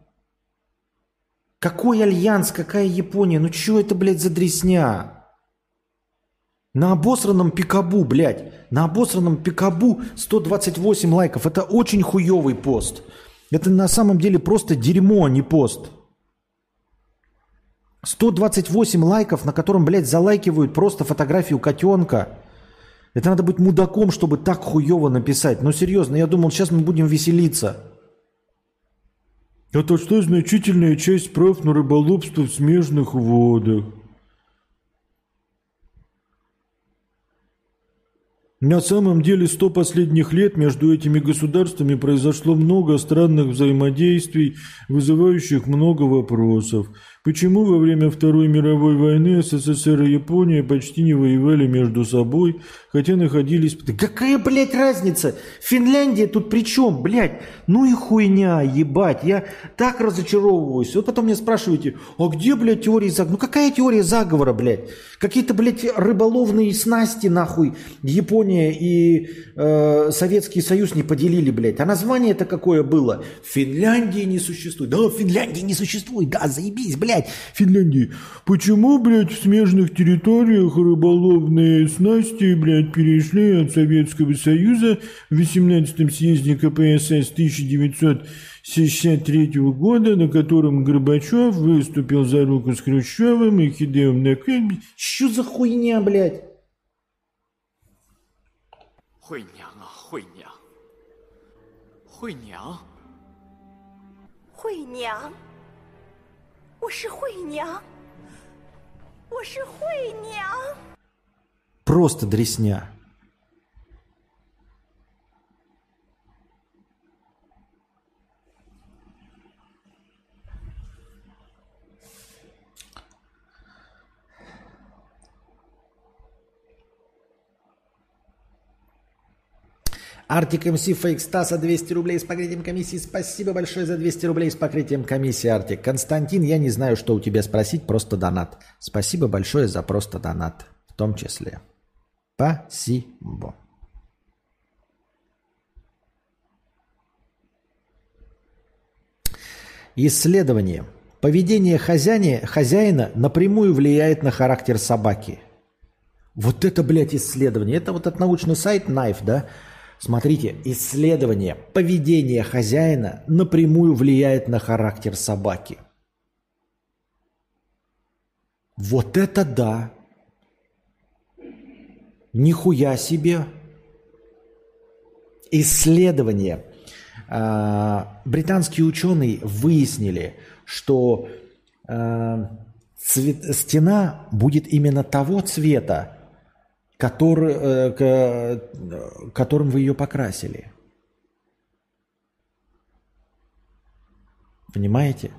Какой альянс, какая Япония? Ну что это, блядь, за дресня? На обосранном пикабу, блядь, на обосранном пикабу 128 лайков. Это очень хуёвый пост. Это на самом деле просто дерьмо, а не пост. 128 лайков, на котором, блядь, залайкивают просто фотографию котенка. Это надо быть мудаком, чтобы так хуево написать. Ну серьезно, я думал, сейчас мы будем веселиться. Это что значительная часть прав на рыболовство в смежных водах? На самом деле сто последних лет между этими государствами произошло много странных взаимодействий, вызывающих много вопросов. Почему во время Второй мировой войны СССР и Япония почти не воевали между собой, хотя находились... какая, блядь, разница? Финляндия тут при чем, блядь? Ну и хуйня, ебать. Я так разочаровываюсь. Вот потом мне спрашиваете, а где, блядь, теория заговора? Ну какая теория заговора, блядь? Какие-то, блядь, рыболовные снасти, нахуй, Япония и э, Советский Союз не поделили, блядь. А название это какое было? Финляндии не существует. Да, Финляндии не существует. Да, заебись, блядь блядь, Финляндии. Почему, блядь, в смежных территориях рыболовные снасти, блядь, перешли от Советского Союза в 18-м съезде КПСС 1963 года, на котором Горбачев выступил за руку с Хрущевым и Хидеем Накэль. Что за хуйня, блядь? 惠娘啊，惠娘，惠娘，惠娘。 我是惠娘，我是惠娘。Просто дресня. Артик МС Фейк Стаса 200 рублей с покрытием комиссии. Спасибо большое за 200 рублей с покрытием комиссии, Артик. Константин, я не знаю, что у тебя спросить, просто донат. Спасибо большое за просто донат. В том числе. Спасибо. Исследование. Поведение хозяина, хозяина напрямую влияет на характер собаки. Вот это, блядь, исследование. Это вот этот научный сайт Knife, да? Смотрите, исследование поведения хозяина напрямую влияет на характер собаки. Вот это да! Нихуя себе! Исследование. А, британские ученые выяснили, что а, стена будет именно того цвета, который, э, которым вы ее покрасили. Понимаете?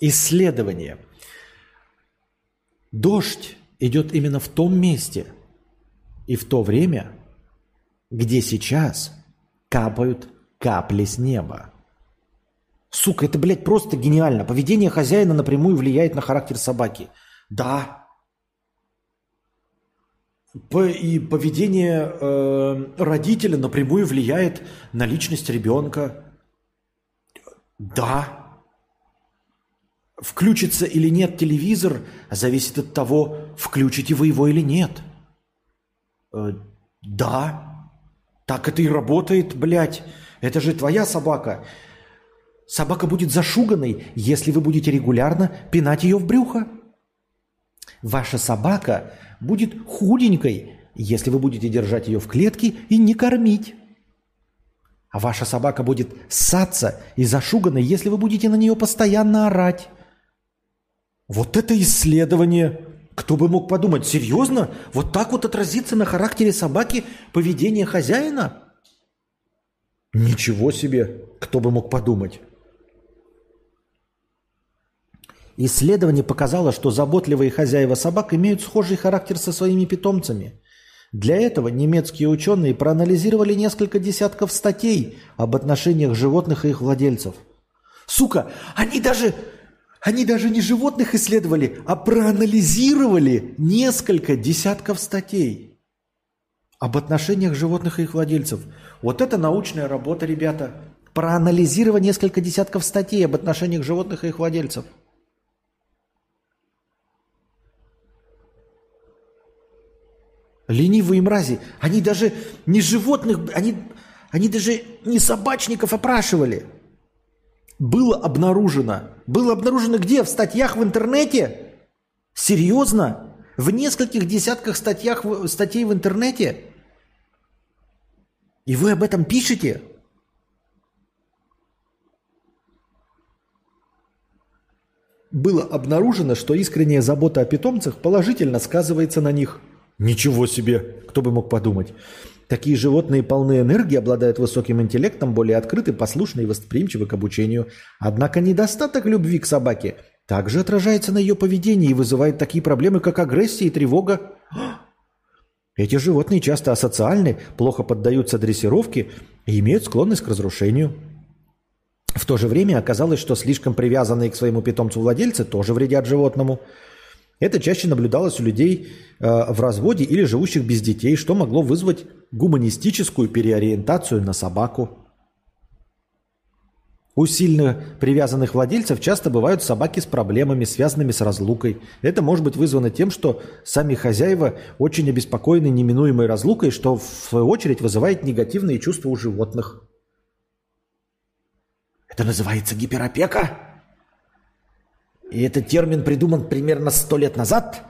Исследование. Дождь идет именно в том месте и в то время, где сейчас капают капли с неба. Сука, это, блядь, просто гениально. Поведение хозяина напрямую влияет на характер собаки – да. И поведение э, родителя напрямую влияет на личность ребенка. Да. Включится или нет телевизор, зависит от того, включите вы его или нет. Э, да, так это и работает, блядь. Это же твоя собака. Собака будет зашуганной, если вы будете регулярно пинать ее в брюхо. Ваша собака будет худенькой, если вы будете держать ее в клетке и не кормить. А ваша собака будет ссаться и зашуганной, если вы будете на нее постоянно орать. Вот это исследование! Кто бы мог подумать, серьезно? Вот так вот отразится на характере собаки поведение хозяина? Ничего себе! Кто бы мог подумать? Исследование показало, что заботливые хозяева собак имеют схожий характер со своими питомцами. Для этого немецкие ученые проанализировали несколько десятков статей об отношениях животных и их владельцев. Сука, они даже, они даже не животных исследовали, а проанализировали несколько десятков статей об отношениях животных и их владельцев. Вот это научная работа, ребята. Проанализировать несколько десятков статей об отношениях животных и их владельцев – Ленивые мрази. Они даже не животных, они, они даже не собачников опрашивали. Было обнаружено. Было обнаружено где? В статьях в интернете? Серьезно? В нескольких десятках статьях, статей в интернете? И вы об этом пишете? Было обнаружено, что искренняя забота о питомцах положительно сказывается на них – Ничего себе, кто бы мог подумать. Такие животные полны энергии, обладают высоким интеллектом, более открыты, послушны и восприимчивы к обучению. Однако недостаток любви к собаке также отражается на ее поведении и вызывает такие проблемы, как агрессия и тревога. Эти животные часто асоциальны, плохо поддаются дрессировке и имеют склонность к разрушению. В то же время оказалось, что слишком привязанные к своему питомцу владельцы тоже вредят животному – это чаще наблюдалось у людей э, в разводе или живущих без детей, что могло вызвать гуманистическую переориентацию на собаку. У сильно привязанных владельцев часто бывают собаки с проблемами, связанными с разлукой. Это может быть вызвано тем, что сами хозяева очень обеспокоены неминуемой разлукой, что в свою очередь вызывает негативные чувства у животных. Это называется гиперопека? И этот термин придуман примерно сто лет назад.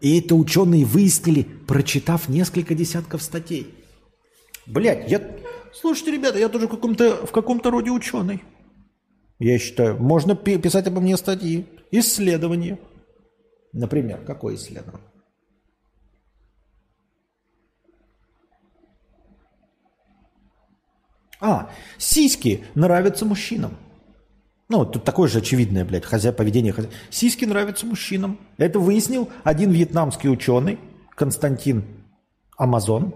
И это ученые выяснили, прочитав несколько десятков статей. Блять, я... Слушайте, ребята, я тоже в каком-то, в каком-то роде ученый. Я считаю, можно писать обо мне статьи. Исследования. Например, какое исследование? А, сиськи нравятся мужчинам. Ну, тут такое же очевидное, блядь, хозя... поведение. Хозя... Сиськи нравятся мужчинам. Это выяснил один вьетнамский ученый, Константин Амазон.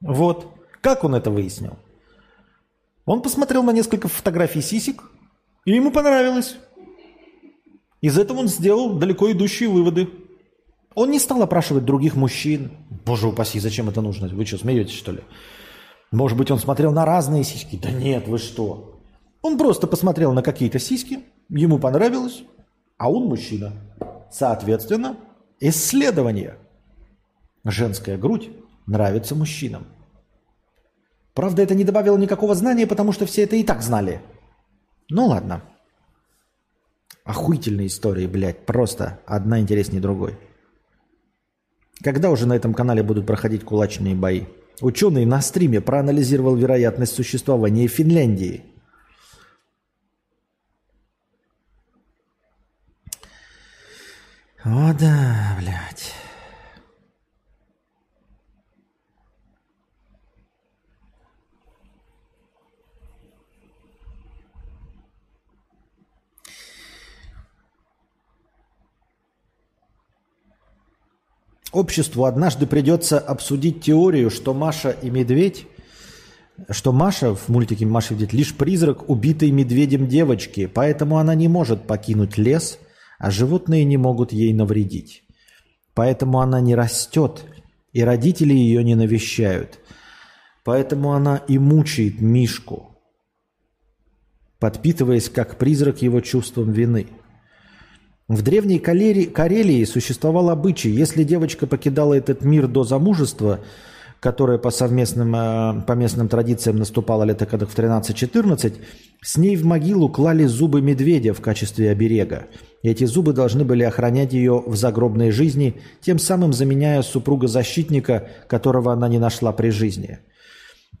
Вот. Как он это выяснил? Он посмотрел на несколько фотографий сисек, и ему понравилось. Из этого он сделал далеко идущие выводы. Он не стал опрашивать других мужчин. Боже упаси, зачем это нужно? Вы что, смеетесь, что ли? Может быть, он смотрел на разные сиськи? Да нет, вы что? Он просто посмотрел на какие-то сиськи, ему понравилось, а он мужчина. Соответственно, исследование. Женская грудь нравится мужчинам. Правда, это не добавило никакого знания, потому что все это и так знали. Ну ладно. Охуительные истории, блядь. Просто одна интереснее другой. Когда уже на этом канале будут проходить кулачные бои? Ученый на стриме проанализировал вероятность существования Финляндии – О да, блядь. Обществу однажды придется обсудить теорию, что Маша и Медведь, что Маша в мультике Маша и Медведь лишь призрак убитой медведем девочки, поэтому она не может покинуть лес – а животные не могут ей навредить. Поэтому она не растет, и родители ее не навещают. Поэтому она и мучает Мишку, подпитываясь как призрак его чувством вины. В древней Карелии существовал обычай, если девочка покидала этот мир до замужества, которое по совместным, э, по местным традициям наступало лет в 13-14, с ней в могилу клали зубы медведя в качестве оберега. Эти зубы должны были охранять ее в загробной жизни, тем самым заменяя супруга-защитника, которого она не нашла при жизни.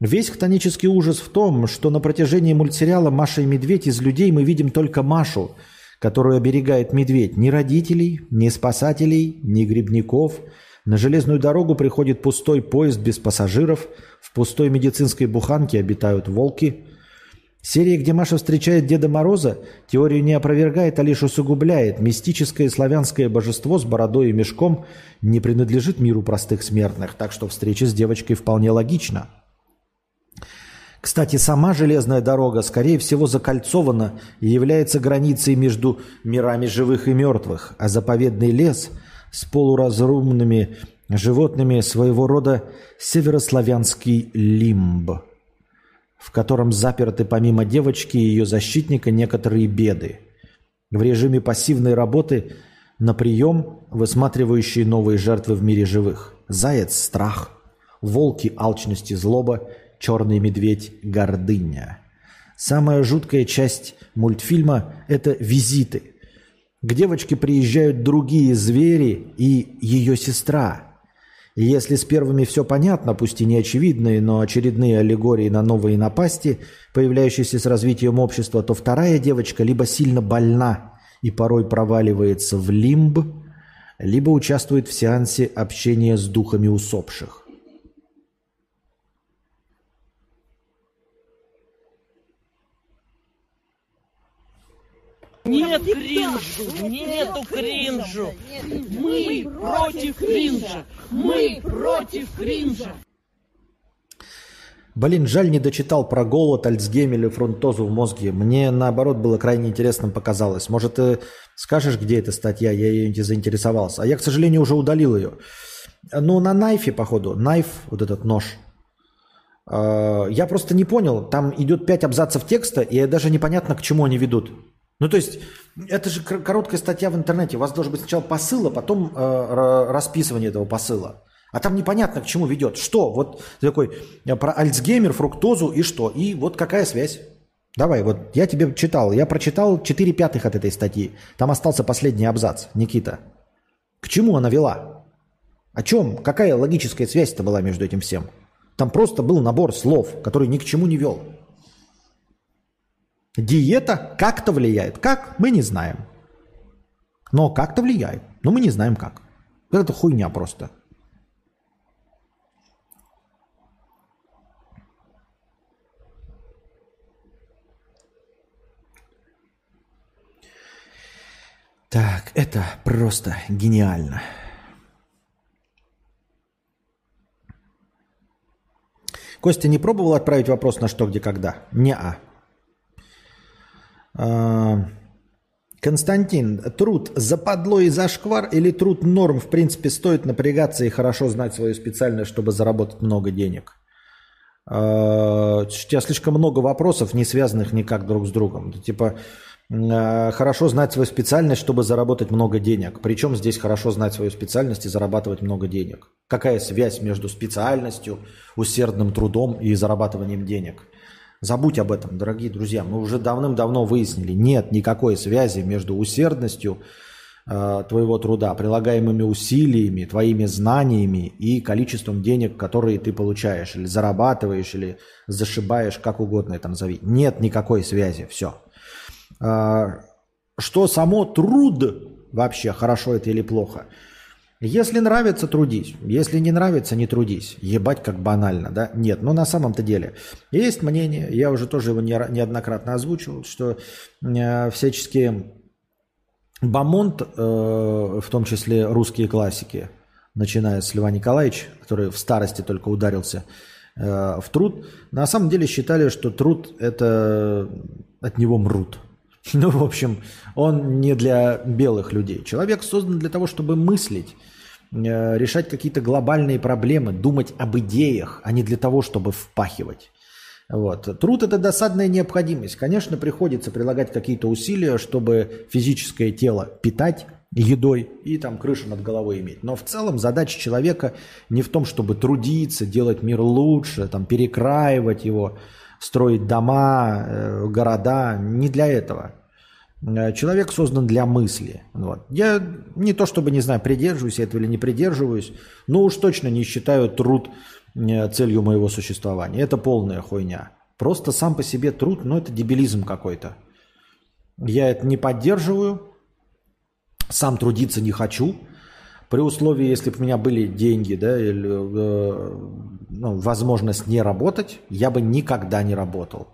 Весь хтонический ужас в том, что на протяжении мультсериала «Маша и медведь» из людей мы видим только Машу, которую оберегает медведь. Ни родителей, ни спасателей, ни грибников. На железную дорогу приходит пустой поезд без пассажиров. В пустой медицинской буханке обитают волки. Серия, где Маша встречает Деда Мороза, теорию не опровергает, а лишь усугубляет. Мистическое славянское божество с бородой и мешком не принадлежит миру простых смертных, так что встреча с девочкой вполне логична. Кстати, сама железная дорога, скорее всего, закольцована и является границей между мирами живых и мертвых, а заповедный лес с полуразрумными животными своего рода северославянский лимб, в котором заперты помимо девочки и ее защитника некоторые беды. В режиме пассивной работы на прием высматривающие новые жертвы в мире живых. Заяц – страх, волки – алчность и злоба – черный медведь – гордыня. Самая жуткая часть мультфильма – это визиты. К девочке приезжают другие звери и ее сестра. Если с первыми все понятно, пусть и не очевидные, но очередные аллегории на новые напасти, появляющиеся с развитием общества, то вторая девочка либо сильно больна и порой проваливается в лимб, либо участвует в сеансе общения с духами усопших. Нет кринжу, нету кринжу. Мы против кринжа. Мы против кринжа. Блин, жаль, не дочитал про голод, Альцгеймер или фронтозу в мозге. Мне, наоборот, было крайне интересным показалось. Может, ты скажешь, где эта статья? Я ее не заинтересовался. А я, к сожалению, уже удалил ее. Ну, на найфе, походу. Найф, вот этот нож. Э, Я просто не понял. Там идет пять абзацев текста, и даже непонятно, к чему они ведут. Ну, то есть, это же кор- короткая статья в интернете. У вас должен быть сначала посыл, а потом э, расписывание этого посыла. А там непонятно, к чему ведет. Что? Вот такой э, про Альцгеймер, фруктозу и что? И вот какая связь? Давай, вот я тебе читал. Я прочитал 4 пятых от этой статьи. Там остался последний абзац. Никита. К чему она вела? О чем? Какая логическая связь-то была между этим всем? Там просто был набор слов, который ни к чему не вел. Диета как-то влияет. Как? Мы не знаем. Но как-то влияет. Но мы не знаем как. Это хуйня просто. Так, это просто гениально. Костя не пробовал отправить вопрос на что, где, когда? Не-а. А, Константин, труд западло и зашквар или труд норм? В принципе, стоит напрягаться и хорошо знать свою специальность, чтобы заработать много денег. А, У тебя слишком много вопросов, не связанных никак друг с другом. Типа, а, хорошо знать свою специальность, чтобы заработать много денег. Причем здесь хорошо знать свою специальность и зарабатывать много денег? Какая связь между специальностью, усердным трудом и зарабатыванием денег? Забудь об этом, дорогие друзья. Мы уже давным-давно выяснили, нет никакой связи между усердностью э, твоего труда, прилагаемыми усилиями, твоими знаниями и количеством денег, которые ты получаешь, или зарабатываешь, или зашибаешь, как угодно это назови. Нет никакой связи, все. Что само труд вообще, хорошо это или плохо? Если нравится, трудись. Если не нравится, не трудись. Ебать, как банально, да? Нет, но на самом-то деле есть мнение, я уже тоже его не- неоднократно озвучивал, что э, всяческие Бамонт, э, в том числе русские классики, начиная с Льва Николаевича, который в старости только ударился э, в труд, на самом деле считали, что труд – это от него мрут. Ну, в общем, он не для белых людей. Человек создан для того, чтобы мыслить, э, решать какие-то глобальные проблемы, думать об идеях, а не для того, чтобы впахивать. Вот. Труд – это досадная необходимость. Конечно, приходится прилагать какие-то усилия, чтобы физическое тело питать едой и там крышу над головой иметь. Но в целом задача человека не в том, чтобы трудиться, делать мир лучше, там, перекраивать его, строить дома, э, города. Не для этого. Э, человек создан для мысли. Вот. Я не то чтобы, не знаю, придерживаюсь этого или не придерживаюсь, но уж точно не считаю труд э, целью моего существования. Это полная хуйня. Просто сам по себе труд, ну это дебилизм какой-то. Я это не поддерживаю, сам трудиться не хочу. При условии, если бы у меня были деньги, да, или э, ну, возможность не работать, я бы никогда не работал.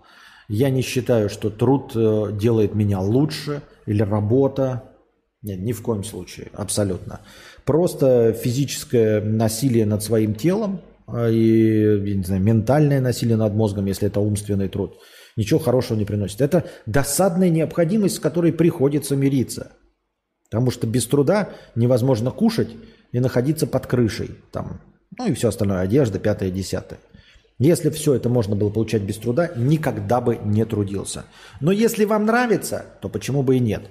Я не считаю, что труд э, делает меня лучше или работа. Нет, ни в коем случае, абсолютно. Просто физическое насилие над своим телом э, и, я не знаю, ментальное насилие над мозгом, если это умственный труд, ничего хорошего не приносит. Это досадная необходимость, с которой приходится мириться. Потому что без труда невозможно кушать и находиться под крышей. Там, ну и все остальное, одежда, пятое, десятое. Если все это можно было получать без труда, никогда бы не трудился. Но если вам нравится, то почему бы и нет?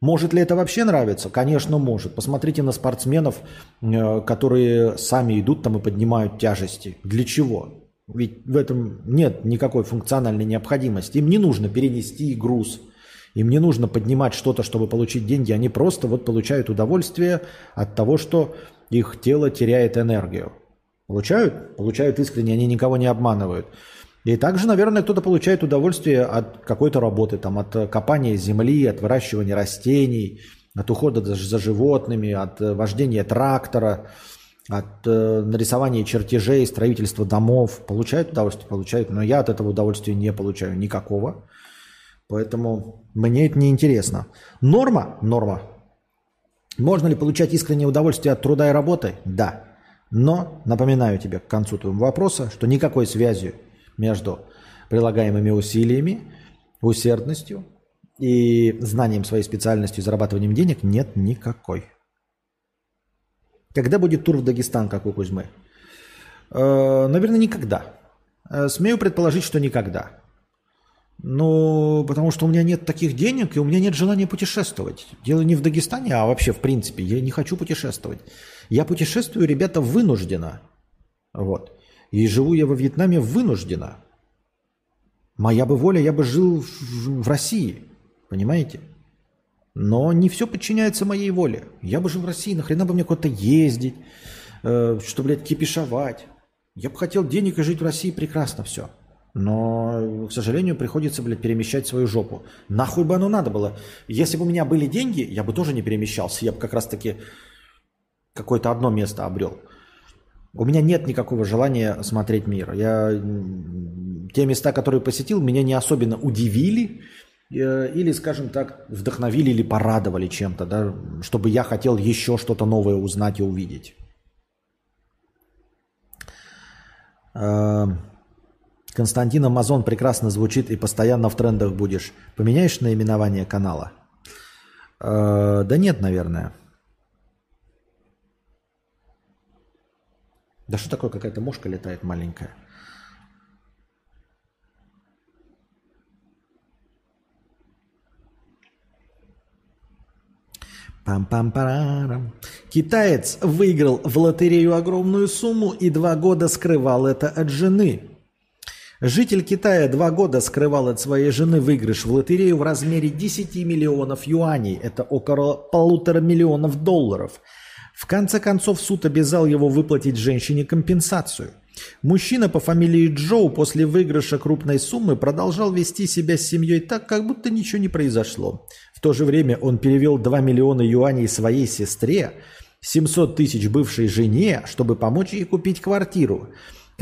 Может ли это вообще нравиться? Конечно, может. Посмотрите на спортсменов, э, которые сами идут там и поднимают тяжести. Для чего? Ведь в этом нет никакой функциональной необходимости. Им не нужно перенести груз. Им не нужно поднимать что-то, чтобы получить деньги. Они просто вот получают удовольствие от того, что их тело теряет энергию. Получают? Получают искренне, они никого не обманывают. И также, наверное, кто-то получает удовольствие от какой-то работы, там, от копания земли, от выращивания растений, от ухода за животными, от вождения трактора, от э, нарисования чертежей, строительства домов. Получают удовольствие? Получают. Но я от этого удовольствия не получаю никакого. Поэтому мне это не интересно. Норма? Норма. Можно ли получать искреннее удовольствие от труда и работы? Да. Но напоминаю тебе к концу твоего вопроса, что никакой связи между прилагаемыми усилиями, усердностью и знанием своей специальности и зарабатыванием денег нет никакой. Когда будет тур в Дагестан, как у Кузьмы? Э, наверное, никогда. Э, смею предположить, что никогда. Ну, потому что у меня нет таких денег, и у меня нет желания путешествовать. Дело не в Дагестане, а вообще в принципе. Я не хочу путешествовать. Я путешествую, ребята, вынужденно. Вот. И живу я во Вьетнаме вынужденно. Моя бы воля, я бы жил в, в России. Понимаете? Но не все подчиняется моей воле. Я бы жил в России, нахрена бы мне куда-то ездить, э, что, блядь, кипишовать. Я бы хотел денег и жить в России, прекрасно все. Но, к сожалению, приходится, блядь, перемещать свою жопу. Нахуй бы оно надо было. Если бы у меня были деньги, я бы тоже не перемещался. Я бы как раз-таки какое-то одно место обрел. У меня нет никакого желания смотреть мир. Я... Те места, которые посетил, меня не особенно удивили э, или, скажем так, вдохновили или порадовали чем-то, да, чтобы я хотел еще что-то новое узнать и увидеть. Константин Амазон прекрасно звучит и постоянно в трендах будешь. Поменяешь наименование канала? Э, да нет, наверное. Да что такое, какая-то мошка летает маленькая? Пам-пам-парам. Китаец выиграл в лотерею огромную сумму и два года скрывал это от жены. Житель Китая два года скрывал от своей жены выигрыш в лотерею в размере 10 миллионов юаней. Это около полутора миллионов долларов. В конце концов суд обязал его выплатить женщине компенсацию. Мужчина по фамилии Джоу после выигрыша крупной суммы продолжал вести себя с семьей так, как будто ничего не произошло. В то же время он перевел 2 миллиона юаней своей сестре, 700 тысяч бывшей жене, чтобы помочь ей купить квартиру.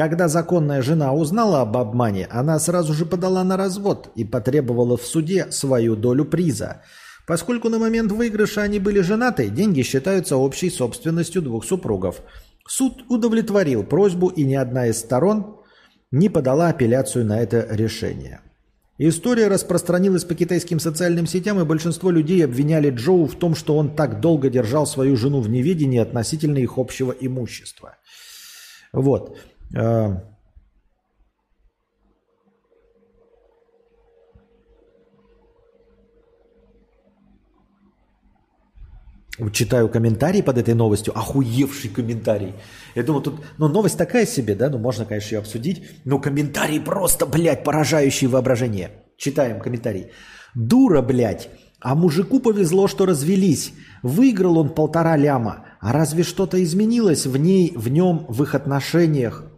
Когда законная жена узнала об обмане, она сразу же подала на развод и потребовала в суде свою долю приза. Поскольку на момент выигрыша они были женаты, деньги считаются общей собственностью двух супругов. Суд удовлетворил просьбу, и ни одна из сторон не подала апелляцию на это решение. История распространилась по китайским социальным сетям, и большинство людей обвиняли Джоу в том, что он так долго держал свою жену в неведении относительно их общего имущества. Вот. А, читаю комментарий под этой новостью, охуевший комментарий. Я думаю, тут, ну, новость такая себе, да, ну, можно, конечно, ее обсудить, но комментарий просто, блядь, поражающий воображение. Читаем комментарий. Дура, блядь, а мужику повезло, что развелись. Выиграл он полтора ляма. А разве что-то изменилось в ней, в нем, в их отношениях?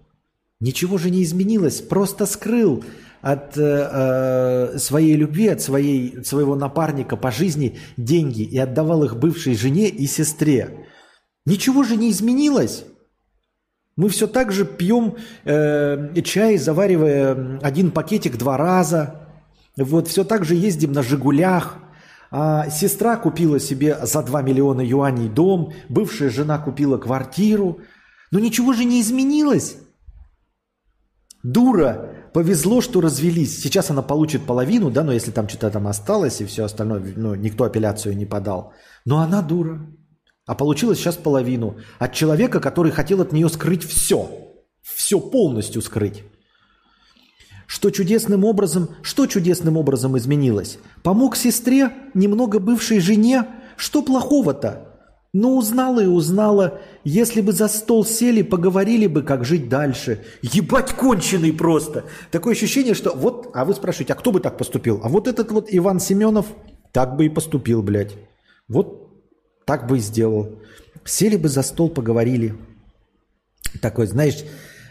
Ничего же не изменилось, просто скрыл от э, э, своей любви, от своей, своего напарника по жизни деньги и отдавал их бывшей жене и сестре. Ничего же не изменилось. Мы все так же пьем э, чай, заваривая один пакетик два раза. Вот все так же ездим на «Жигулях». А сестра купила себе за 2 миллиона юаней дом, бывшая жена купила квартиру. Но ничего же не изменилось. Дура, повезло, что развелись. Сейчас она получит половину, да, но если там что-то там осталось и все остальное, ну, никто апелляцию не подал. Но она дура. А получилось сейчас половину. От человека, который хотел от нее скрыть все. Все полностью скрыть. Что чудесным образом, что чудесным образом изменилось? Помог сестре, немного бывшей жене? Что плохого-то? Ну, узнала и узнала. Если бы за стол сели, поговорили бы, как жить дальше. Ебать конченый просто. Такое ощущение, что вот, а вы спрашиваете, а кто бы так поступил? А вот этот вот Иван Семенов так бы и поступил, блядь. Вот так бы и сделал. Сели бы за стол, поговорили. Такой, знаешь,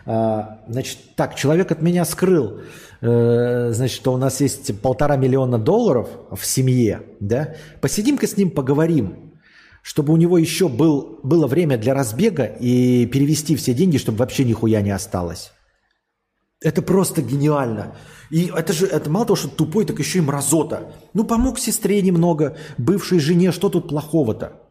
а, значит, так, человек от меня скрыл, э, значит, что у нас есть полтора миллиона долларов в семье, да? Посидим-ка с ним, поговорим, чтобы у него еще был, было время для разбега и перевести все деньги, чтобы вообще нихуя не осталось. Это просто гениально. И это же, это мало того, что тупой, так еще и мразота. Ну, помог сестре немного, бывшей жене, что тут плохого-то?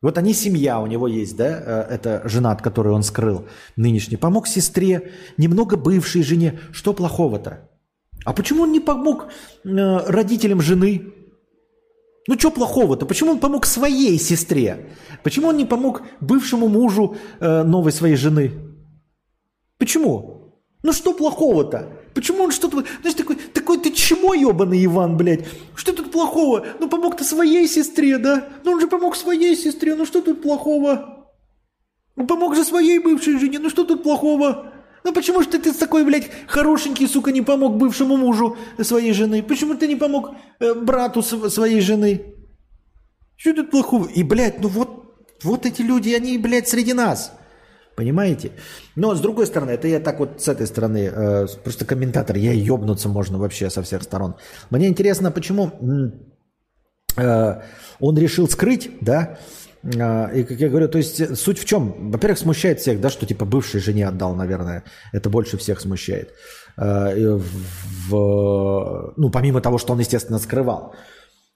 Вот они семья у него есть, да, э, это жена, от которой он скрыл нынешний. Помог сестре, немного бывшей жене. Что плохого-то? А почему он не помог э, родителям жены? Ну что плохого-то? Почему он помог своей сестре? Почему он не помог бывшему мужу э, новой своей жены? Почему? Ну что плохого-то? Почему он что-то... Знаешь, такой, такой ты чмо ебаный Иван, блядь. Что тут плохого? Ну помог ты своей сестре, да? Ну он же помог своей сестре, ну что тут плохого? Ну помог же своей бывшей жене, ну что тут плохого? Ну почему ты, ты такой, блядь, хорошенький, сука, не помог бывшему мужу своей жены? Почему ты не помог э, брату своей жены? Что тут плохого? И, блядь, ну вот, вот эти люди, они, блядь, среди нас. Понимаете? Но с другой стороны, это я так вот с этой стороны, э, просто комментатор, я ебнуться можно вообще со всех сторон. Мне интересно, почему э, он решил скрыть, да, э, и как я говорю, то есть суть в чем? Во-первых, смущает всех, да, что типа бывшей жене отдал, наверное. Это больше всех смущает. Э, в, ну, помимо того, что он, естественно, скрывал.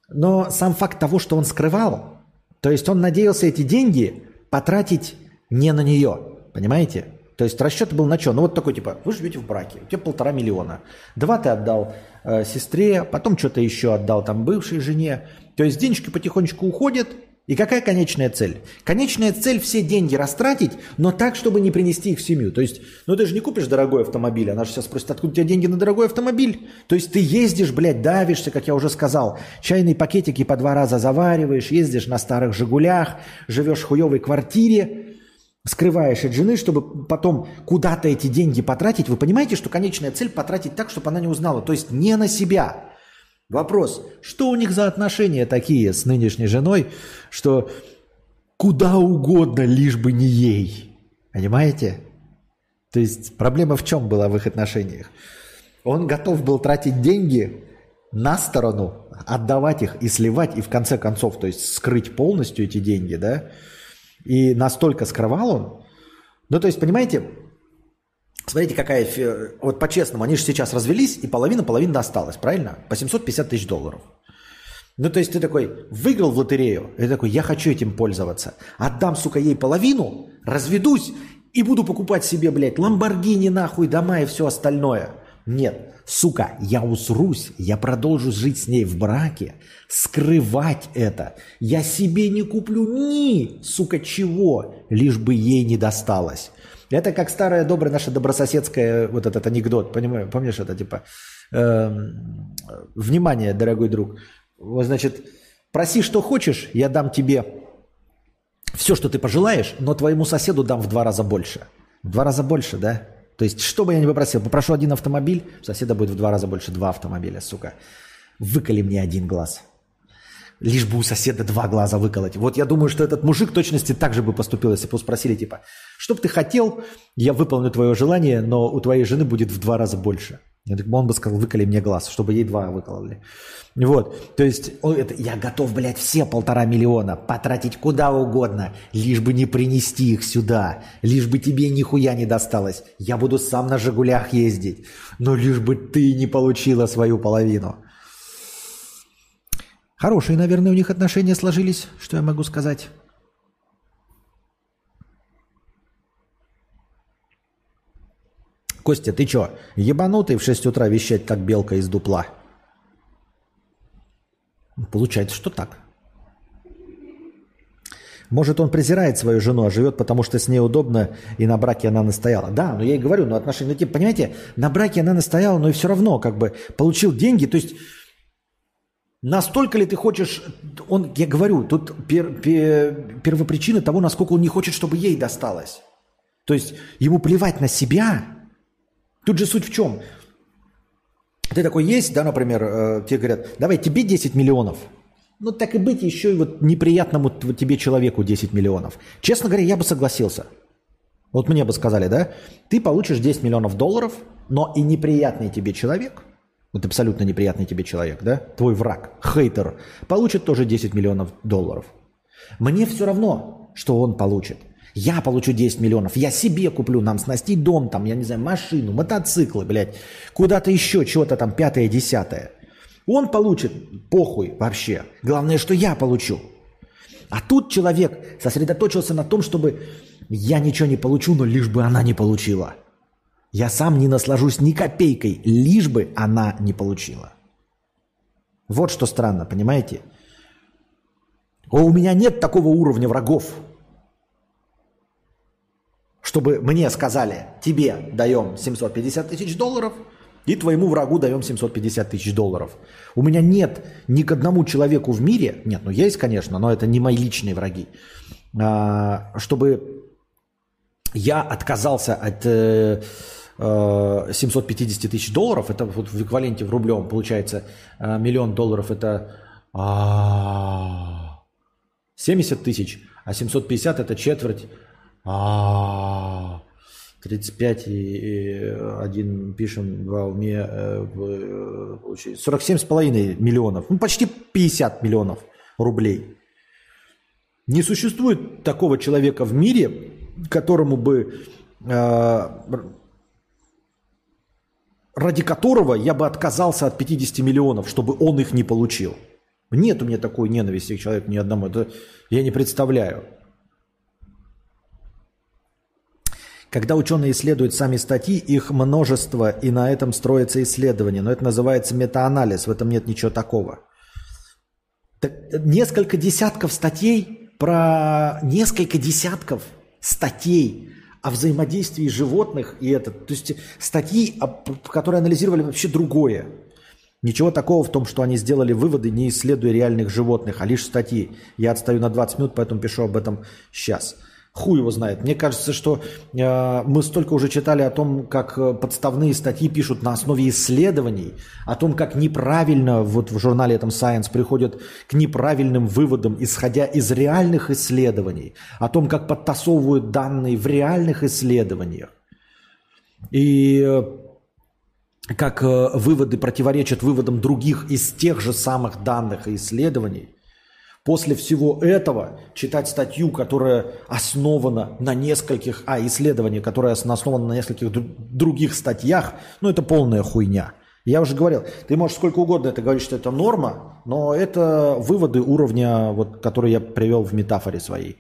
Но сам факт того, что он скрывал, то есть он надеялся эти деньги потратить не на нее. Понимаете? То есть расчет был на что? Ну вот такой типа, вы живете в браке, у тебя полтора миллиона. Два ты отдал э, сестре, потом что-то еще отдал там бывшей жене. То есть денежки потихонечку уходят. И какая конечная цель? Конечная цель все деньги растратить, но так, чтобы не принести их в семью. То есть, ну ты же не купишь дорогой автомобиль. Она же сейчас спросит, откуда у тебя деньги на дорогой автомобиль? То есть ты ездишь, блядь, давишься, как я уже сказал. Чайные пакетики по два раза завариваешь, ездишь на старых «Жигулях», живешь в хуевой квартире, скрываешь от жены, чтобы потом куда-то эти деньги потратить, вы понимаете, что конечная цель потратить так, чтобы она не узнала, то есть не на себя. Вопрос, что у них за отношения такие с нынешней женой, что куда угодно, лишь бы не ей. Понимаете? То есть проблема в чем была в их отношениях? Он готов был тратить деньги на сторону, отдавать их и сливать, и в конце концов, то есть скрыть полностью эти деньги, да, и настолько скрывал он. Ну, то есть, понимаете, смотрите, какая... Вот по-честному, они же сейчас развелись, и половина-половина досталась, правильно? По 750 тысяч долларов. Ну, то есть ты такой, выиграл в лотерею, и ты такой, я хочу этим пользоваться. Отдам, сука, ей половину, разведусь и буду покупать себе, блядь, ламборгини, нахуй, дома и все остальное. Нет, сука, я усрусь, я продолжу жить с ней в браке, скрывать это. Я себе не куплю ни, сука, чего, лишь бы ей не досталось. Это как старая добрая наша добрососедская вот этот анекдот, понимаю, помнишь это типа, э, внимание, дорогой друг, вот, значит, проси, что хочешь, я дам тебе все, что ты пожелаешь, но твоему соседу дам в два раза больше. В два раза больше, да? То есть, что бы я ни попросил, попрошу один автомобиль, соседа будет в два раза больше два автомобиля, сука. Выколи мне один глаз. Лишь бы у соседа два глаза выколоть. Вот я думаю, что этот мужик точности так же бы поступил, если бы спросили, типа, что бы ты хотел, я выполню твое желание, но у твоей жены будет в два раза больше. Он бы сказал, выколи мне глаз, чтобы ей два выкололи. Вот, то есть это, я готов, блядь, все полтора миллиона потратить куда угодно, лишь бы не принести их сюда, лишь бы тебе нихуя не досталось. Я буду сам на «Жигулях» ездить, но лишь бы ты не получила свою половину. Хорошие, наверное, у них отношения сложились, что я могу сказать. Костя, ты чё, ебанутый в 6 утра вещать, как белка из дупла? Получается, что так. Может, он презирает свою жену, а живет, потому что с ней удобно, и на браке она настояла. Да, но я и говорю, но отношения, ну, типа, понимаете, на браке она настояла, но и все равно, как бы, получил деньги, то есть, настолько ли ты хочешь, он, я говорю, тут пер, пер, первопричина того, насколько он не хочет, чтобы ей досталось. То есть, ему плевать на себя. Тут же суть в чем? Ты такой есть, да, например, э, тебе говорят, давай тебе 10 миллионов. Ну, так и быть, еще и вот неприятному тебе человеку 10 миллионов. Честно говоря, я бы согласился. Вот мне бы сказали, да, ты получишь 10 миллионов долларов, но и неприятный тебе человек, вот абсолютно неприятный тебе человек, да, твой враг, хейтер, получит тоже 10 миллионов долларов. Мне все равно, что он получит. Я получу 10 миллионов, я себе куплю нам снастить дом, там, я не знаю, машину, мотоциклы, блядь, куда-то еще, чего-то там, пятое, десятое. Он получит, похуй вообще. Главное, что я получу. А тут человек сосредоточился на том, чтобы я ничего не получу, но лишь бы она не получила. Я сам не наслажусь ни копейкой, лишь бы она не получила. Вот что странно, понимаете? О, у меня нет такого уровня врагов, чтобы мне сказали, тебе даем 750 тысяч долларов, и твоему врагу даем 750 тысяч долларов. У меня нет ни к одному человеку в мире, нет, ну есть, конечно, но это не мои личные враги, а, чтобы я отказался от э, 750 тысяч долларов, это вот в эквиваленте в рублевом получается э, миллион долларов, это а, 70 тысяч, а 750 это четверть, а, 35 и, и один пишем, два уме, э, в- э, получается 47 с половиной миллионов, ну почти 50 миллионов рублей. Не существует такого человека в мире, которому бы э, ради которого я бы отказался от 50 миллионов, чтобы он их не получил. Нет у меня такой ненависти к человеку ни одному. Это я не представляю. Когда ученые исследуют сами статьи, их множество, и на этом строится исследование. Но это называется метаанализ, в этом нет ничего такого. Так, несколько десятков статей про несколько десятков статей о взаимодействии животных и это, то есть статьи, о- которые анализировали вообще другое. Ничего такого в том, что они сделали выводы, не исследуя реальных животных, а лишь статьи. Я отстаю на 20 минут, поэтому пишу об этом сейчас. Хуй его знает. Мне кажется, что э, мы столько уже читали о том, как э, подставные статьи пишут на основе исследований, о том, как неправильно вот в журнале этом Science приходят к неправильным выводам, исходя из реальных исследований, о том, как подтасовывают данные в реальных исследованиях. И э, как э, выводы противоречат выводам других из тех же самых данных и исследований. После всего этого читать статью, которая основана на нескольких, а, исследование, которое основано на нескольких дру- других статьях, ну, это полная хуйня. Я уже говорил, ты можешь сколько угодно это говорить, что это норма, но это выводы уровня, вот, которые я привел в метафоре своей.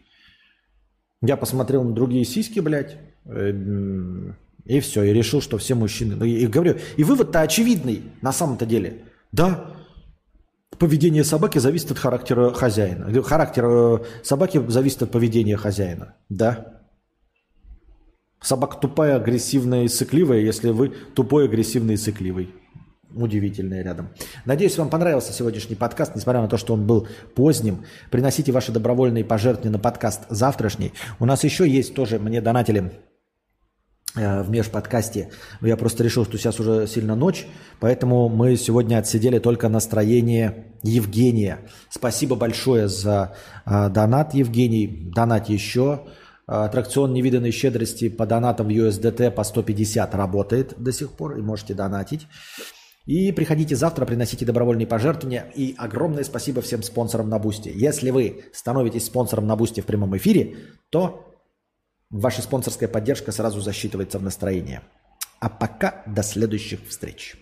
Я посмотрел на другие сиськи, блядь, эм, и все, и решил, что все мужчины... Ну, и говорю, и вывод-то очевидный на самом-то деле. Да, поведение собаки зависит от характера хозяина. Э, Характер э, собаки зависит от поведения хозяина. Да. Собака тупая, агрессивная и сыкливая, если вы тупой, агрессивный и сыкливый. удивительное рядом. Надеюсь, вам понравился сегодняшний подкаст, несмотря на то, что он был поздним. Приносите ваши добровольные пожертвования на подкаст завтрашний. У нас еще есть тоже, мне донатили в межподкасте. Я просто решил, что сейчас уже сильно ночь, поэтому мы сегодня отсидели только настроение Евгения. Спасибо большое за э, донат, Евгений. Донат еще. Э, Аттракцион невиданной щедрости по донатам в USDT по 150 работает до сих пор, и можете донатить. И приходите завтра, приносите добровольные пожертвования. И огромное спасибо всем спонсорам на Boosty. Если вы становитесь спонсором на Boosty в прямом эфире, то ваша спонсорская поддержка сразу засчитывается в настроение. А пока до следующих встреч.